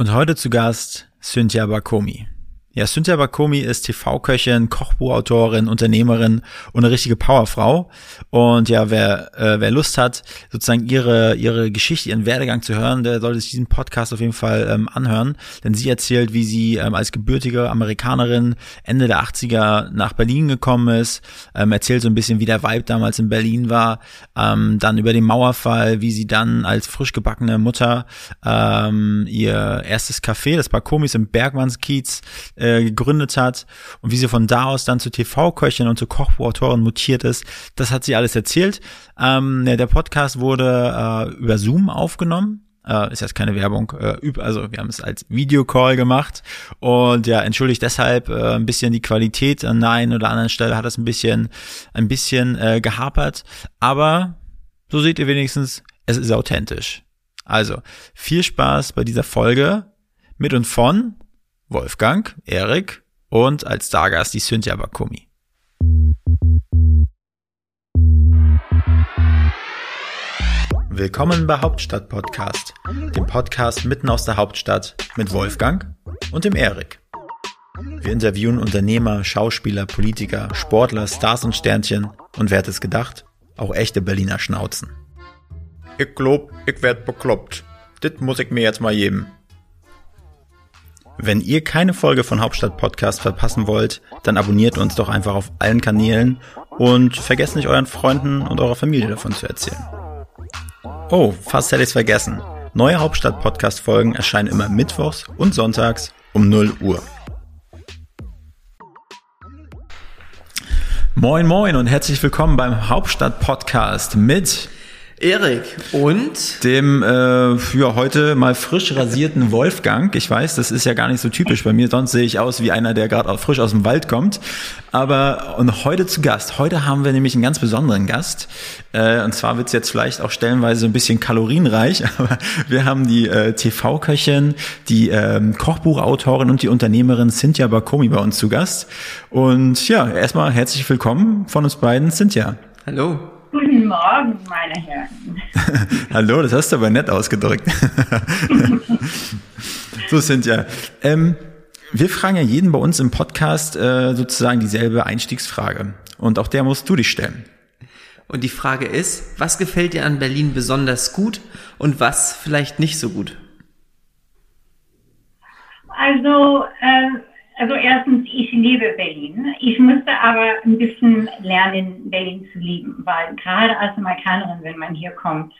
Und heute zu Gast Cynthia Bakomi. Ja, Cynthia Bakomi ist TV-Köchin, Kochbuchautorin, Unternehmerin und eine richtige Powerfrau. Und ja, wer, äh, wer Lust hat, sozusagen ihre, ihre Geschichte, ihren Werdegang zu hören, der sollte sich diesen Podcast auf jeden Fall ähm, anhören. Denn sie erzählt, wie sie ähm, als gebürtige Amerikanerin Ende der 80er nach Berlin gekommen ist, ähm, erzählt so ein bisschen, wie der Vibe damals in Berlin war, ähm, dann über den Mauerfall, wie sie dann als frisch gebackene Mutter ähm, ihr erstes Café, das Bakomis im Bergmannskiez, äh, gegründet hat und wie sie von da aus dann zu TV-Köchin und zu Kochautorin mutiert ist. Das hat sie alles erzählt. Ähm, ja, der Podcast wurde äh, über Zoom aufgenommen. Äh, ist jetzt keine Werbung, äh, also wir haben es als Videocall gemacht und ja, entschuldigt deshalb äh, ein bisschen die Qualität an der einen oder anderen Stelle hat es ein bisschen, ein bisschen äh, gehapert, aber so seht ihr wenigstens, es ist authentisch. Also, viel Spaß bei dieser Folge mit und von Wolfgang, Erik und als Stargast die Cynthia Bakumi. Willkommen bei Hauptstadt Podcast, dem Podcast mitten aus der Hauptstadt mit Wolfgang und dem Erik. Wir interviewen Unternehmer, Schauspieler, Politiker, Sportler, Stars und Sternchen und wer hat es gedacht? Auch echte Berliner Schnauzen. Ich glaub, ich werd bekloppt. Dit muss ich mir jetzt mal geben. Wenn ihr keine Folge von Hauptstadt Podcast verpassen wollt, dann abonniert uns doch einfach auf allen Kanälen und vergesst nicht euren Freunden und eurer Familie davon zu erzählen. Oh, fast hätte ich's vergessen. Neue Hauptstadt Podcast Folgen erscheinen immer mittwochs und sonntags um 0 Uhr. Moin moin und herzlich willkommen beim Hauptstadt Podcast mit Erik und dem äh, ja, heute mal frisch rasierten Wolfgang. Ich weiß, das ist ja gar nicht so typisch bei mir, sonst sehe ich aus wie einer, der gerade frisch aus dem Wald kommt. Aber und heute zu Gast. Heute haben wir nämlich einen ganz besonderen Gast. Äh, und zwar wird es jetzt vielleicht auch stellenweise ein bisschen kalorienreich, aber wir haben die äh, TV-Köchin, die ähm, Kochbuchautorin und die Unternehmerin Cynthia Bakomi bei uns zu Gast. Und ja, erstmal herzlich willkommen von uns beiden, Cynthia. Hallo. Guten Morgen, meine Herren. Hallo, das hast du aber nett ausgedrückt. so sind ja. Ähm, wir fragen ja jeden bei uns im Podcast äh, sozusagen dieselbe Einstiegsfrage. Und auch der musst du dich stellen. Und die Frage ist, was gefällt dir an Berlin besonders gut und was vielleicht nicht so gut? Also, äh, also erstens, ich liebe Berlin. Ich musste aber ein bisschen lernen, Berlin zu lieben, weil gerade als Amerikanerin, wenn man hier kommt,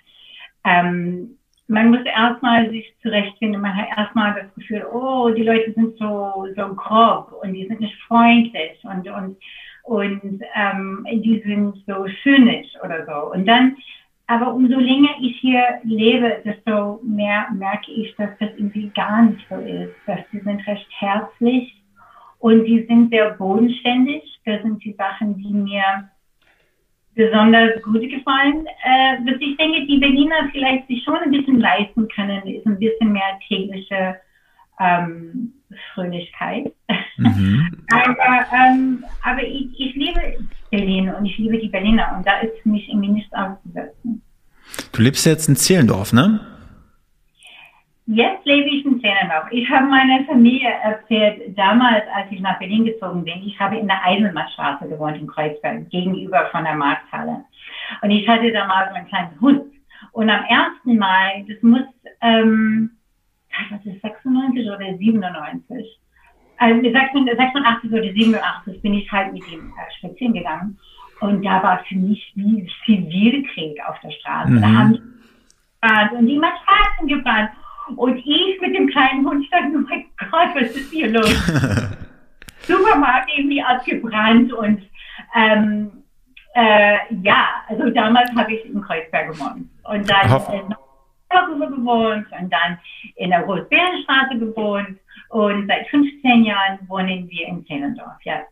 ähm, man muss erstmal sich zurechtfinden. Man hat erstmal das Gefühl, oh, die Leute sind so, so grob und die sind nicht freundlich und, und, und ähm, die sind so schönisch oder so. Und dann, aber umso länger ich hier lebe, desto mehr merke ich, dass das irgendwie gar nicht so ist. Dass die sind recht herzlich und die sind sehr bodenständig. Das sind die Sachen, die mir besonders gut gefallen. Äh, was ich denke, die Berliner vielleicht sich schon ein bisschen leisten können, ist ein bisschen mehr tägliche ähm, Fröhlichkeit. Mhm. aber ähm, aber ich, ich liebe Berlin und ich liebe die Berliner und da ist für mich irgendwie nichts auszusetzen. Du lebst jetzt in Zehlendorf, ne? Jetzt lebe ich in Zehlendorf. Ich habe meiner Familie erzählt, damals, als ich nach Berlin gezogen bin, ich habe in der Eisenbahnstraße gewohnt in Kreuzberg, gegenüber von der Markthalle. Und ich hatte damals einen kleinen Hund. Und am 1. Mai, das muss, ähm, was ist 96 oder 97? Also 86 oder 87 bin ich halt mit ihm äh, spazieren gegangen. Und da war für mich wie Zivilkrieg auf der Straße. Mhm. Da haben die und die Matratzen gebrannt. Und ich mit dem kleinen Hund stand, oh mein Gott, was ist hier los? Supermarkt irgendwie abgebrannt und ähm, äh, ja, also damals habe ich in Kreuzberg gewohnt und dann in Darüber gewohnt und dann in der Rotbeerenstraße gewohnt und seit 15 Jahren wohnen wir in Zehlendorf, ja.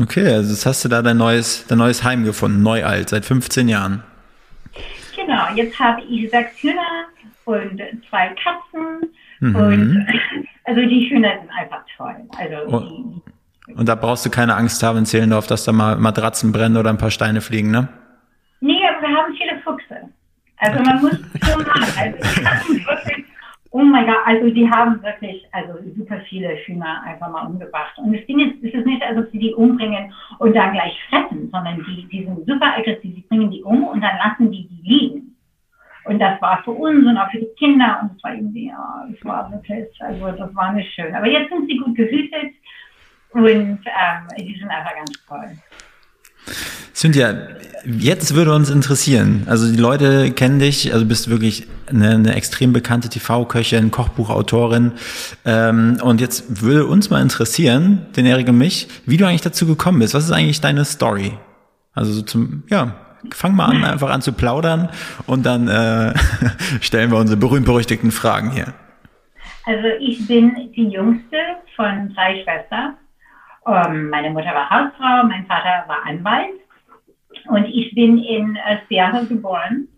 Okay, also jetzt hast du da dein neues, dein neues Heim gefunden, neu alt, seit 15 Jahren. Genau, jetzt habe ich sechs Hühner, und zwei Katzen. Mhm. Und also die Hühner sind einfach toll. Also und, die, und da brauchst du keine Angst haben in Zehlendorf, dass da mal Matratzen brennen oder ein paar Steine fliegen, ne? Nee, aber wir haben viele Füchse. Also man muss schon machen. Also die wirklich, oh mein Gott, also die haben wirklich also super viele Hühner einfach mal umgebracht. Und das Ding ist, es ist nicht, als ob sie die umbringen und dann gleich fressen, sondern die, die sind super aggressiv, sie bringen die um und dann lassen die die liegen. Und das war für uns und auch für die Kinder und es war irgendwie, ja, es war wirklich, also das war nicht schön. Aber jetzt sind sie gut gehütet und ähm, die sind einfach ganz toll. Cynthia, jetzt würde uns interessieren, also die Leute kennen dich, also bist wirklich eine, eine extrem bekannte TV-Köchin, Kochbuchautorin ähm, und jetzt würde uns mal interessieren, den Erik und mich, wie du eigentlich dazu gekommen bist. Was ist eigentlich deine Story? Also so zum, ja, fang mal an, einfach an zu plaudern und dann äh, stellen wir unsere berühmt-berüchtigten Fragen hier. Also ich bin die jüngste von drei Schwestern ähm, meine Mutter war Hausfrau, mein Vater war Anwalt und ich bin in Seattle geboren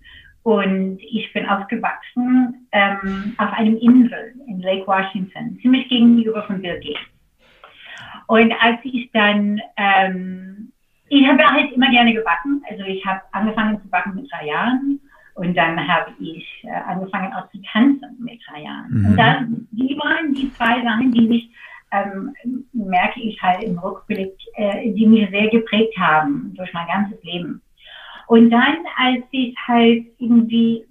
und ich bin aufgewachsen ähm, auf einem Insel in Lake Washington, ziemlich gegenüber von Bill Gates. Und als ich dann, ähm, ich habe halt immer gerne gebacken, also ich habe angefangen zu backen mit drei Jahren und dann habe ich äh, angefangen auch zu tanzen mit drei Jahren. Mhm. Und dann, die waren die zwei Sachen, die mich ähm, merke ich halt im Rückblick, äh, die mich sehr geprägt haben durch mein ganzes Leben. Und dann, als ich halt irgendwie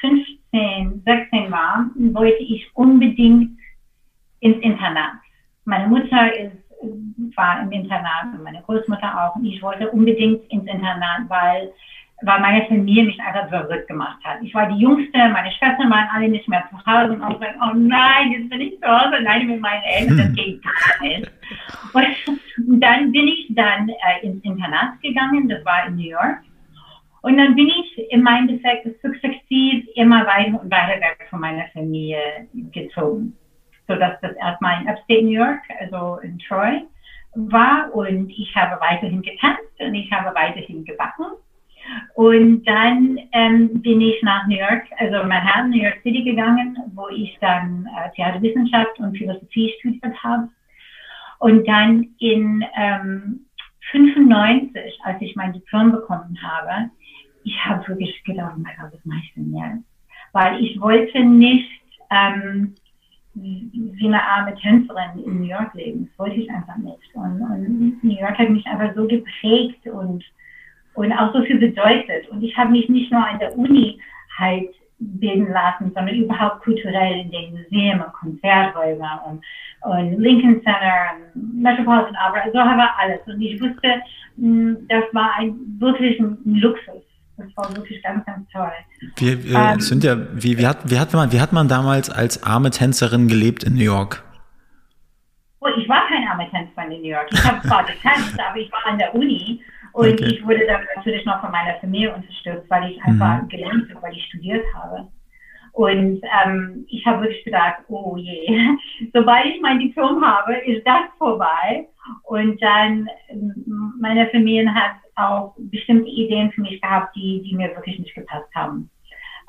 15, 16 war, wollte ich unbedingt ins Internat. Meine Mutter ist, war im Internat und meine Großmutter auch. Und ich wollte unbedingt ins Internat, weil weil meine Familie mich einfach verrückt gemacht hat. Ich war die Jüngste, meine Schwestern waren alle nicht mehr zu Hause und auch oh nein, jetzt bin ich zu Hause alleine mit meinen Eltern, das geht gar nicht. Und dann bin ich dann äh, ins Internat gegangen, das war in New York. Und dann bin ich in meinem Defekt sukzessiv immer weiter und weiter weg von meiner Familie gezogen. So dass das erstmal in Upstate New York, also in Troy, war und ich habe weiterhin getanzt und ich habe weiterhin gebacken. Und dann ähm, bin ich nach New York, also Manhattan, New York City gegangen, wo ich dann äh, Theaterwissenschaft und Philosophie studiert habe. Und dann in ähm, 95, als ich mein Diplom bekommen habe, ich habe wirklich gedacht, oh mein Gott, was mache ich denn jetzt? Weil ich wollte nicht ähm, wie eine arme Tänzerin in New York leben. Das wollte ich einfach nicht. Und, und New York hat mich einfach so geprägt und und auch so viel bedeutet. Und ich habe mich nicht nur an der Uni halt bilden lassen, sondern überhaupt kulturell in den Museen und Konzerthäusern und, und Lincoln Center und Metropolitan Opera, so haben wir alles. Und ich wusste, hm, das war ein, wirklich ein Luxus. Das war wirklich ganz, ganz toll. Wir, äh, ähm, sind ja, wie, wie, hat, wie, hat man, wie hat man damals als arme Tänzerin gelebt in New York? Oh, ich war keine arme Tänzerin in New York. Ich habe zwar getanzt, aber ich war an der Uni und okay. ich wurde dann natürlich noch von meiner Familie unterstützt, weil ich einfach mhm. gelernt habe, weil ich studiert habe. Und ähm, ich habe wirklich gedacht, oh je, sobald ich mein Diplom habe, ist das vorbei. Und dann, ähm, meine Familie hat auch bestimmte Ideen für mich gehabt, die, die mir wirklich nicht gepasst haben,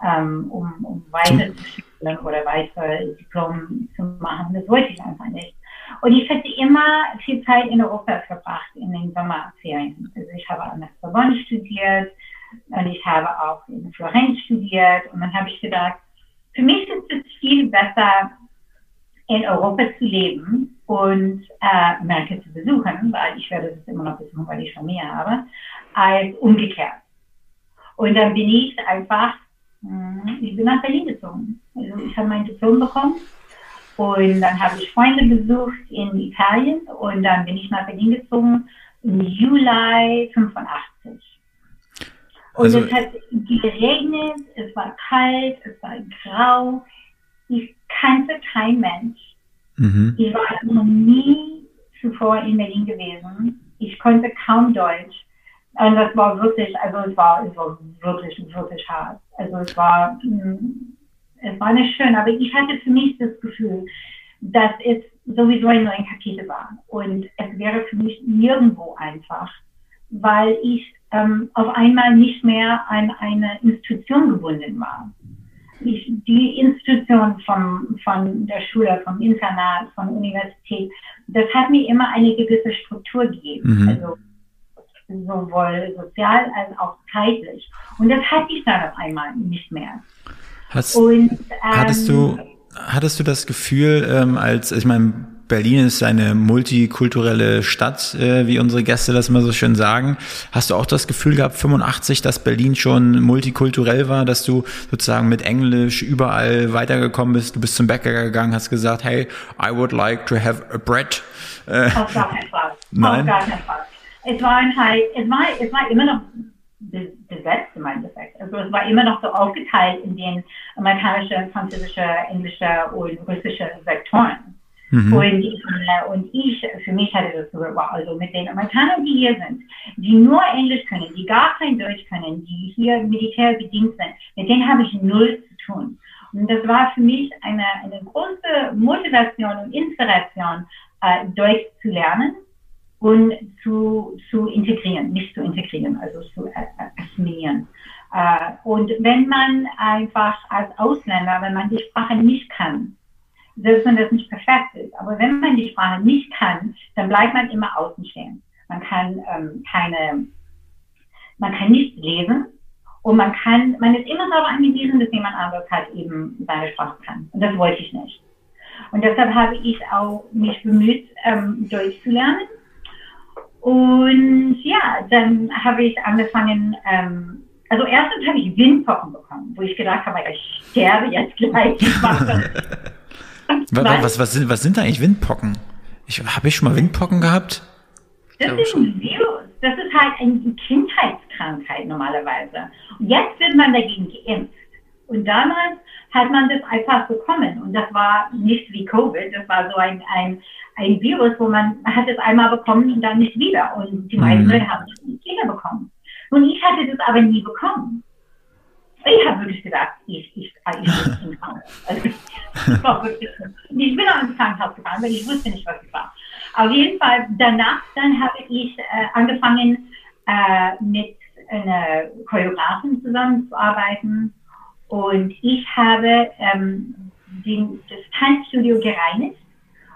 ähm, um, um weiter zu studieren oder weiter Diplom zu machen. Das wollte ich einfach nicht. Und ich hatte immer viel Zeit in Europa verbracht, in den Sommerferien. Also ich habe an der Sorbonne studiert und ich habe auch in Florenz studiert. Und dann habe ich gedacht, für mich ist es viel besser, in Europa zu leben und äh, Amerika zu besuchen, weil ich werde das immer noch besuchen, weil ich Familie habe, als umgekehrt. Und dann bin ich einfach, hm, ich bin nach Berlin gezogen. Also ich habe mein Diplom bekommen und dann habe ich Freunde besucht in Italien und dann bin ich nach Berlin gezogen im Juli 85. Und also, es hat geregnet, es war kalt, es war grau. Ich kannte kein Mensch. Mhm. Ich war noch nie zuvor in Berlin gewesen. Ich konnte kaum Deutsch. Und das war wirklich, also es war, es war wirklich, wirklich hart. Also es war, hm, es war nicht schön, aber ich hatte für mich das Gefühl, dass es sowieso ein neues Kapitel war. Und es wäre für mich nirgendwo einfach, weil ich ähm, auf einmal nicht mehr an eine Institution gebunden war. Die Institution vom, von der Schule, vom Internat, von Universität, das hat mir immer eine gewisse Struktur gegeben. Mhm. Also sowohl sozial als auch zeitlich. Und das hatte ich dann auf einmal nicht mehr. Hast, und, ähm, hattest du, hattest du das Gefühl, ähm, als, ich meine, Berlin ist eine multikulturelle Stadt, äh, wie unsere Gäste das immer so schön sagen. Hast du auch das Gefühl gehabt, 85, dass Berlin schon multikulturell war, dass du sozusagen mit Englisch überall weitergekommen bist? Du bist zum Bäcker gegangen, hast gesagt, hey, I would like to have a bread. Äh, Auf gar keinen Fall. Nein. Auf gar keinen Fall. Es war halt, es war, es war immer noch besetzt im Endeffekt. Also es war immer noch so aufgeteilt in den amerikanischen, französischen, englischen und russischen Sektoren. Mhm. Und, äh, und ich, für mich hatte das so, wow, also mit den Amerikanern, die hier sind, die nur Englisch können, die gar kein Deutsch können, die hier Militär bedient sind, mit denen habe ich null zu tun. Und das war für mich eine, eine große Motivation und Inspiration, äh, Deutsch zu lernen und zu, zu integrieren, nicht zu integrieren, also zu assimilieren. Äh, und wenn man einfach als Ausländer, wenn man die Sprache nicht kann, selbst wenn das nicht perfekt ist, aber wenn man die Sprache nicht kann, dann bleibt man immer außen stehen. Man kann ähm, keine, man kann nicht lesen und man kann, man ist immer darauf angewiesen, dass jemand anderes halt eben seine Sprache kann. Und das wollte ich nicht. Und deshalb habe ich auch mich bemüht, ähm, Deutsch zu lernen und ja, dann habe ich angefangen, ähm, also erstens habe ich Windpocken bekommen, wo ich gedacht habe, ich sterbe jetzt gleich. was, was, was, sind, was sind eigentlich Windpocken? Ich, habe ich schon mal Windpocken gehabt? Das ist ein Virus. Das ist halt eine Kindheitskrankheit normalerweise. Und jetzt wird man dagegen geimpft. Und damals hat man das einfach bekommen. Und das war nicht wie Covid, das war so ein, ein, ein Virus, wo man, hat es einmal bekommen und dann nicht wieder. Und die meisten mhm. Leute haben es nicht wieder bekommen. Und ich hatte das aber nie bekommen. Ich habe wirklich gedacht, ich, ich, ich, ich bin krank. Also, ich, ich bin auch ins Krankenhaus gefahren, weil ich wusste nicht, was es war. Auf jeden Fall, danach dann habe ich äh, angefangen, äh, mit einer Choreografin zusammenzuarbeiten und ich habe ähm, den, das Tanzstudio gereinigt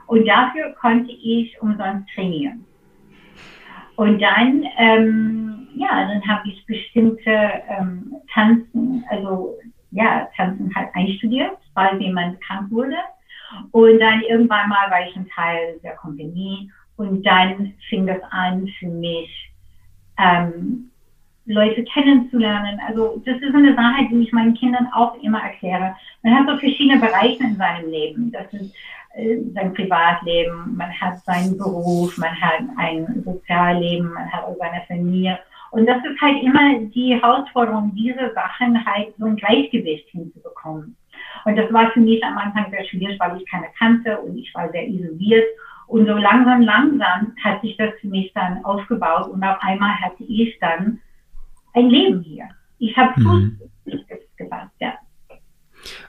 und dafür konnte ich umsonst trainieren. Und dann, ähm, ja, dann habe ich bestimmte ähm, Tanzen, also ja, Tanzen halt einstudiert, weil jemand krank wurde. Und dann irgendwann mal war ich ein Teil der Kompanie und dann fing das an für mich, ähm, Leute kennenzulernen. Also das ist eine Sache, die ich meinen Kindern auch immer erkläre. Man hat so verschiedene Bereiche in seinem Leben. Das ist äh, sein Privatleben, man hat seinen Beruf, man hat ein Sozialleben, man hat auch seine Familie. Und das ist halt immer die Herausforderung, diese Sachen halt so ein Gleichgewicht hinzubekommen. Und das war für mich am Anfang sehr schwierig, weil ich keine kannte und ich war sehr isoliert. Und so langsam, langsam hat sich das für mich dann aufgebaut und auf einmal hatte ich dann ein Leben hier. Ich habe mhm. Fuß gefasst, ja.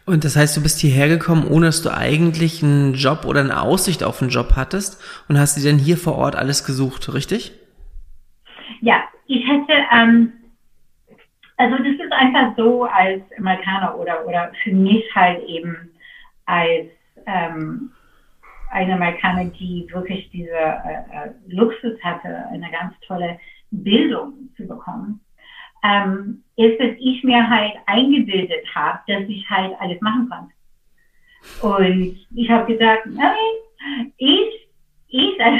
Und das heißt, du bist hierher gekommen, ohne dass du eigentlich einen Job oder eine Aussicht auf einen Job hattest und hast dir denn hier vor Ort alles gesucht, richtig? Ja, ich hätte, ähm, also das ist einfach so als Amerikaner oder, oder für mich halt eben als ähm, eine Amerikaner, die wirklich diese äh, äh Luxus hatte, eine ganz tolle Bildung zu bekommen ähm, ist, dass ich mir halt eingebildet habe, dass ich halt alles machen kann. Und ich habe gesagt, nein, ich, ich, also,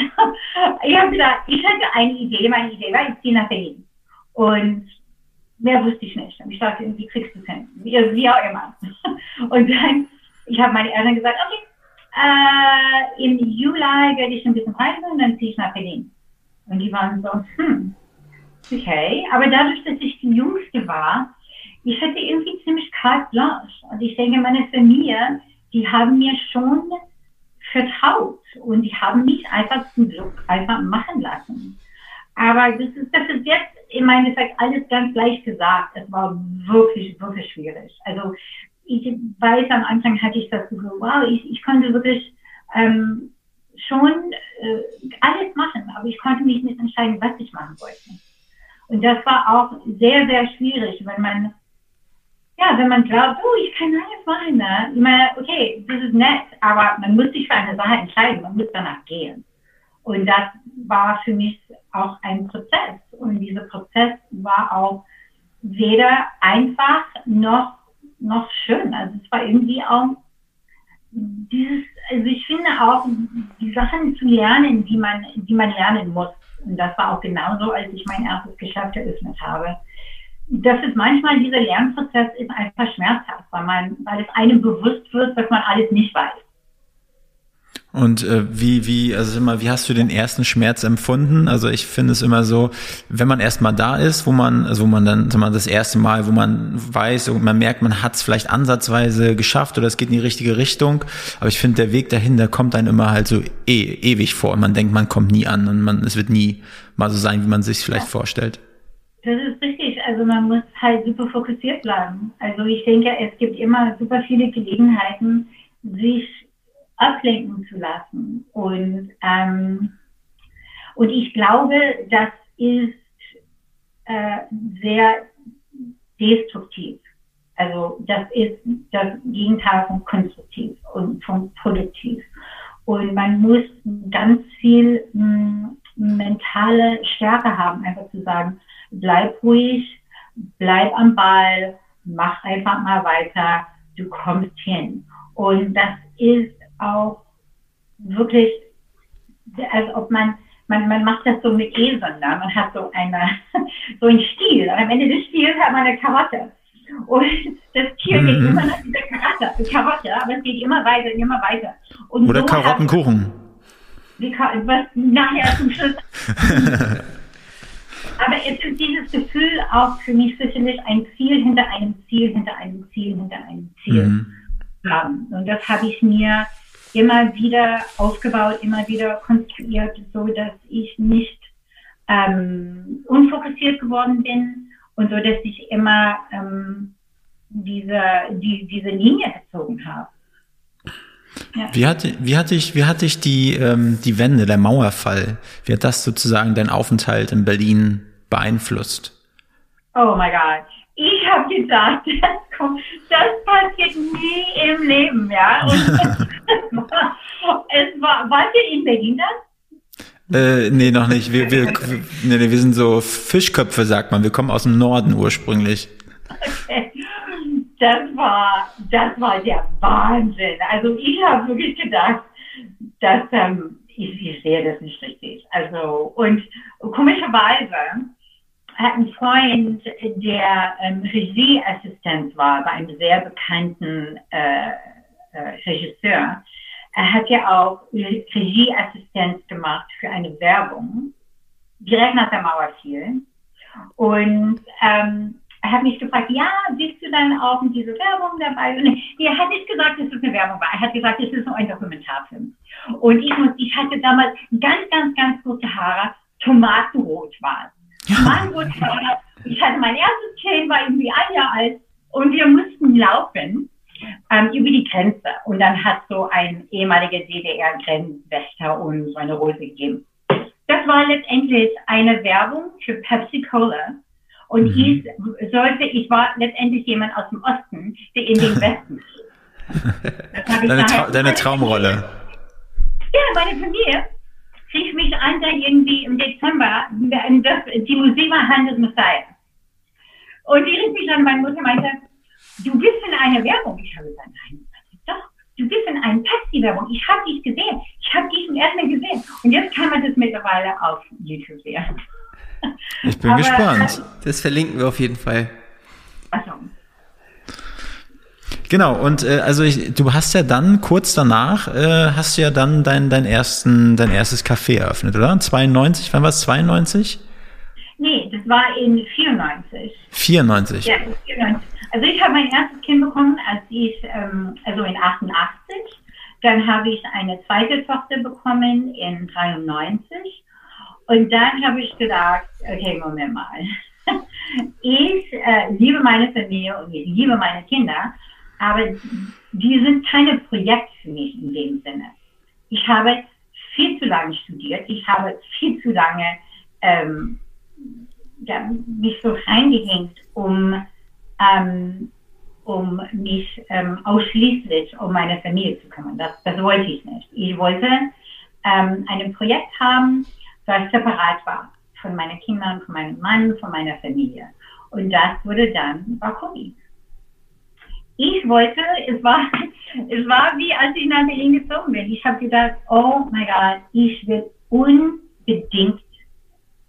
ich habe gesagt, ich hatte eine Idee, meine Idee war, ich ziehe nach Berlin. Und mehr wusste ich nicht. Und ich dachte, wie kriegst du es hin? Wie, wie auch immer. Und dann, ich habe meine Eltern gesagt, okay, äh, im Juli werde ich ein bisschen reisen und dann ziehe ich nach Berlin. Und die waren so, hm, Okay, aber dadurch, dass ich die Jüngste war, ich hatte irgendwie ziemlich carte blanche. Und ich denke, meine Familie, die haben mir schon vertraut und die haben mich einfach zum Glück einfach machen lassen. Aber das ist, das ist jetzt im Endeffekt alles ganz leicht gesagt. Es war wirklich, wirklich schwierig. Also ich weiß, am Anfang hatte ich das Gefühl, wow, ich, ich konnte wirklich ähm, schon äh, alles machen, aber ich konnte mich nicht entscheiden, was ich machen wollte. Und das war auch sehr, sehr schwierig, wenn man, ja, wenn man glaubt, oh, ich kann alles machen, ne? Ich meine, okay, das ist nett, aber man muss sich für eine Sache entscheiden, man muss danach gehen. Und das war für mich auch ein Prozess. Und dieser Prozess war auch weder einfach noch, noch schön. Also es war irgendwie auch dieses, also ich finde auch, die Sachen zu lernen, die man, die man lernen muss. Und das war auch genauso, als ich mein erstes Geschäft eröffnet habe. Das ist manchmal, dieser Lernprozess ist einfach schmerzhaft, weil man, weil es einem bewusst wird, dass man alles nicht weiß. Und äh, wie, wie, also immer, wie hast du den ersten Schmerz empfunden? Also ich finde es immer so, wenn man erstmal da ist, wo man, also wo man dann, sag mal, das erste Mal, wo man weiß und man merkt, man hat es vielleicht ansatzweise geschafft oder es geht in die richtige Richtung. Aber ich finde, der Weg dahin, der kommt dann immer halt so e ewig vor und man denkt, man kommt nie an und man, es wird nie mal so sein, wie man sich vielleicht vorstellt. Das ist richtig. Also man muss halt super fokussiert bleiben. Also ich denke, es gibt immer super viele Gelegenheiten, sich ablenken zu lassen. Und, ähm, und ich glaube, das ist äh, sehr destruktiv. Also das ist das Gegenteil von konstruktiv und von produktiv. Und man muss ganz viel mh, hm, mentale Stärke haben, einfach zu sagen, bleib ruhig, bleib am Ball, mach einfach mal weiter, du kommst hin. Und das ist auch wirklich, als ob man, man, man macht das so mit Eseln, ne? man hat so eine, so einen Stiel. Und am Ende des Stiels hat man eine Karotte. Und das Tier mhm. geht immer nach dieser Karotte, Karotte, aber es geht immer weiter, immer weiter. Und Oder so Karottenkuchen. Wie, was nachher zum Schluss. aber es ist dieses Gefühl auch für mich sicherlich ein Ziel hinter einem Ziel, hinter einem Ziel, hinter einem Ziel mhm. haben. Und das habe ich mir immer wieder aufgebaut, immer wieder konstruiert, so dass ich nicht ähm, unfokussiert geworden bin und so, dass ich immer ähm, diese, die, diese Linie gezogen habe. Ja. Wie hat, wie hat dich, wie hat dich die, ähm, die Wende, der Mauerfall, wie hat das sozusagen deinen Aufenthalt in Berlin beeinflusst? Oh mein Gott. Ich habe gedacht, das, kommt, das passiert nie im Leben, ja. Und es war, wart ihr in Berlin dann? Äh, nee, noch nicht. Wir, wir, nee, wir sind so Fischköpfe, sagt man. Wir kommen aus dem Norden ursprünglich. Okay. Das war, das war der Wahnsinn. Also ich habe wirklich gedacht, dass ähm, ich, ich sehe das nicht richtig. Also und komischerweise hat ein Freund, der ähm, Regieassistent war bei einem sehr bekannten äh, äh, Regisseur. Er hat ja auch Regieassistenz gemacht für eine Werbung, direkt nach der Mauer fiel. Und ähm, er hat mich gefragt, ja, bist du dann auch in dieser Werbung dabei? Und er hat nicht gesagt, dass es eine Werbung war. Er hat gesagt, es ist nur ein Dokumentarfilm. Und ich, muss, ich hatte damals ganz, ganz, ganz kurze Haare, Tomatenrot waren. Mein Gott, ich hatte mein erstes Kind, war irgendwie ein Jahr alt und wir mussten laufen ähm, über die Grenze. Und dann hat so ein ehemaliger DDR-Grenzwächter uns eine Rose gegeben. Das war letztendlich eine Werbung für Pepsi Cola. Und mhm. ich sollte, ich war letztendlich jemand aus dem Osten, der in den Westen deine, Tra deine Traumrolle. Ja, meine Familie rief mich an, da irgendwie im Dezember, das, die Musik war Hand Messiah. Und die rief mich an, meine Mutter meinte, du bist in einer Werbung. Ich habe gesagt, nein, doch, du bist in einer Pepsi-Werbung. Ich habe dich gesehen. Ich habe dich im ersten gesehen. Und jetzt kann man das mittlerweile auf YouTube sehen. Ich bin Aber, gespannt. Das verlinken wir auf jeden Fall. Achso. Genau, und äh, also ich, du hast ja dann kurz danach, äh, hast du ja dann dein, dein, ersten, dein erstes Café eröffnet, oder? 92, wann war es? 92? Nee, das war in 94. 94? Ja, 94. Also ich habe mein erstes Kind bekommen, als ich, ähm, also in 88. Dann habe ich eine zweite Tochter bekommen in 93. Und dann habe ich gedacht, okay, Moment mal. Ich äh, liebe meine Familie und ich liebe meine Kinder, aber die sind keine Projekte für mich in dem Sinne. Ich habe viel zu lange studiert, ich habe viel zu lange ähm, ja, mich so reingehängt, um, ähm, um mich ähm, ausschließlich um meine Familie zu kümmern. Das, das wollte ich nicht. Ich wollte ähm, ein Projekt haben, das separat war von meinen Kindern, von meinem Mann, von meiner Familie. Und das wurde dann Bakumi. ich wollte, es war, es war wie als ich nach Berlin gezogen bin. Ich habe gedacht, oh mein Gott, ich will unbedingt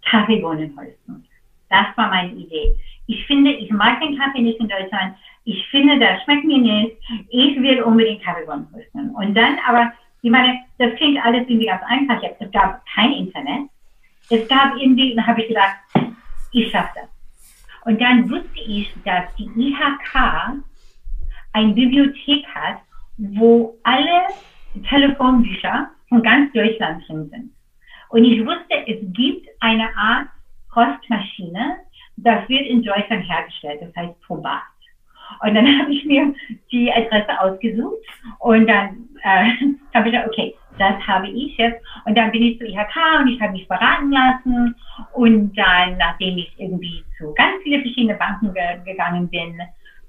Kaffeebohnen holzen. Das war meine Idee. Ich finde, ich mag den Kaffee nicht in Deutschland. Ich finde, das schmeckt mir nicht. Ich will unbedingt Kaffeebohnen holzen. Und dann aber, ich meine, das klingt alles irgendwie ganz einfach. Es gab kein Internet. Es gab irgendwie, dann habe ich gedacht, ich schaffe das. Und dann wusste ich, dass die IHK eine Bibliothek hat, wo alle Telefonbücher von ganz Deutschland drin sind. Und ich wusste, es gibt eine Art Postmaschine, das wird in Deutschland hergestellt, das heißt Probat. Und dann habe ich mir die Adresse ausgesucht und dann äh, habe ich gesagt, okay, das habe ich jetzt. Und dann bin ich zu IHK und ich habe mich beraten lassen. Und dann, nachdem ich irgendwie zu ganz viele verschiedene Banken ge gegangen bin,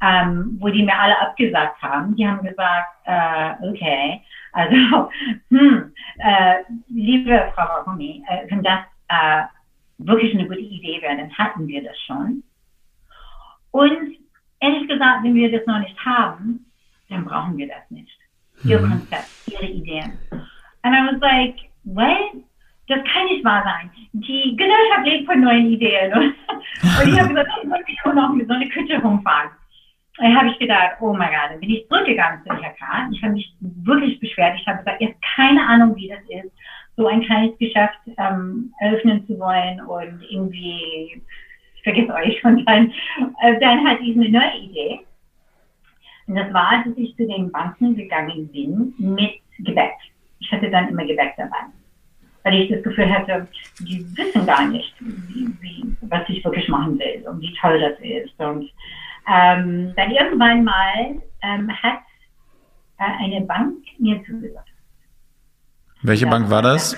ähm, wo die mir alle abgesagt haben, die haben gesagt, äh, okay, also, hm, äh, liebe Frau Baroni, äh, wenn das äh, wirklich eine gute Idee wäre, dann hatten wir das schon. Und ehrlich gesagt, wenn wir das noch nicht haben, dann brauchen wir das nicht. Ihr mhm. Konzept, Ihre Ideen. And I was like, what? Das kann nicht wahr sein. Die Gesellschaft lebt von neuen Ideen. Und ich habe gesagt, ich muss noch mit so eine Küche rumfahren. Da habe ich gedacht, oh mein Gott, dann bin ich zurückgegangen zu IHK. Ich habe mich wirklich beschwert. Ich habe gesagt, ihr habt keine Ahnung, wie das ist, so ein kleines Geschäft ähm, eröffnen zu wollen und irgendwie, ich vergesse euch, und dann, äh, dann hatte ich eine neue Idee. Und das war, dass ich zu den Banken gegangen bin mit Gebäck. Ich hatte dann immer Gebäck dabei. Weil ich das Gefühl hatte, die wissen gar nicht, wie, wie, was ich wirklich machen will und wie toll das ist. Und ähm, dann irgendwann mal ähm, hat äh, eine Bank mir zugesagt. Welche das Bank war das?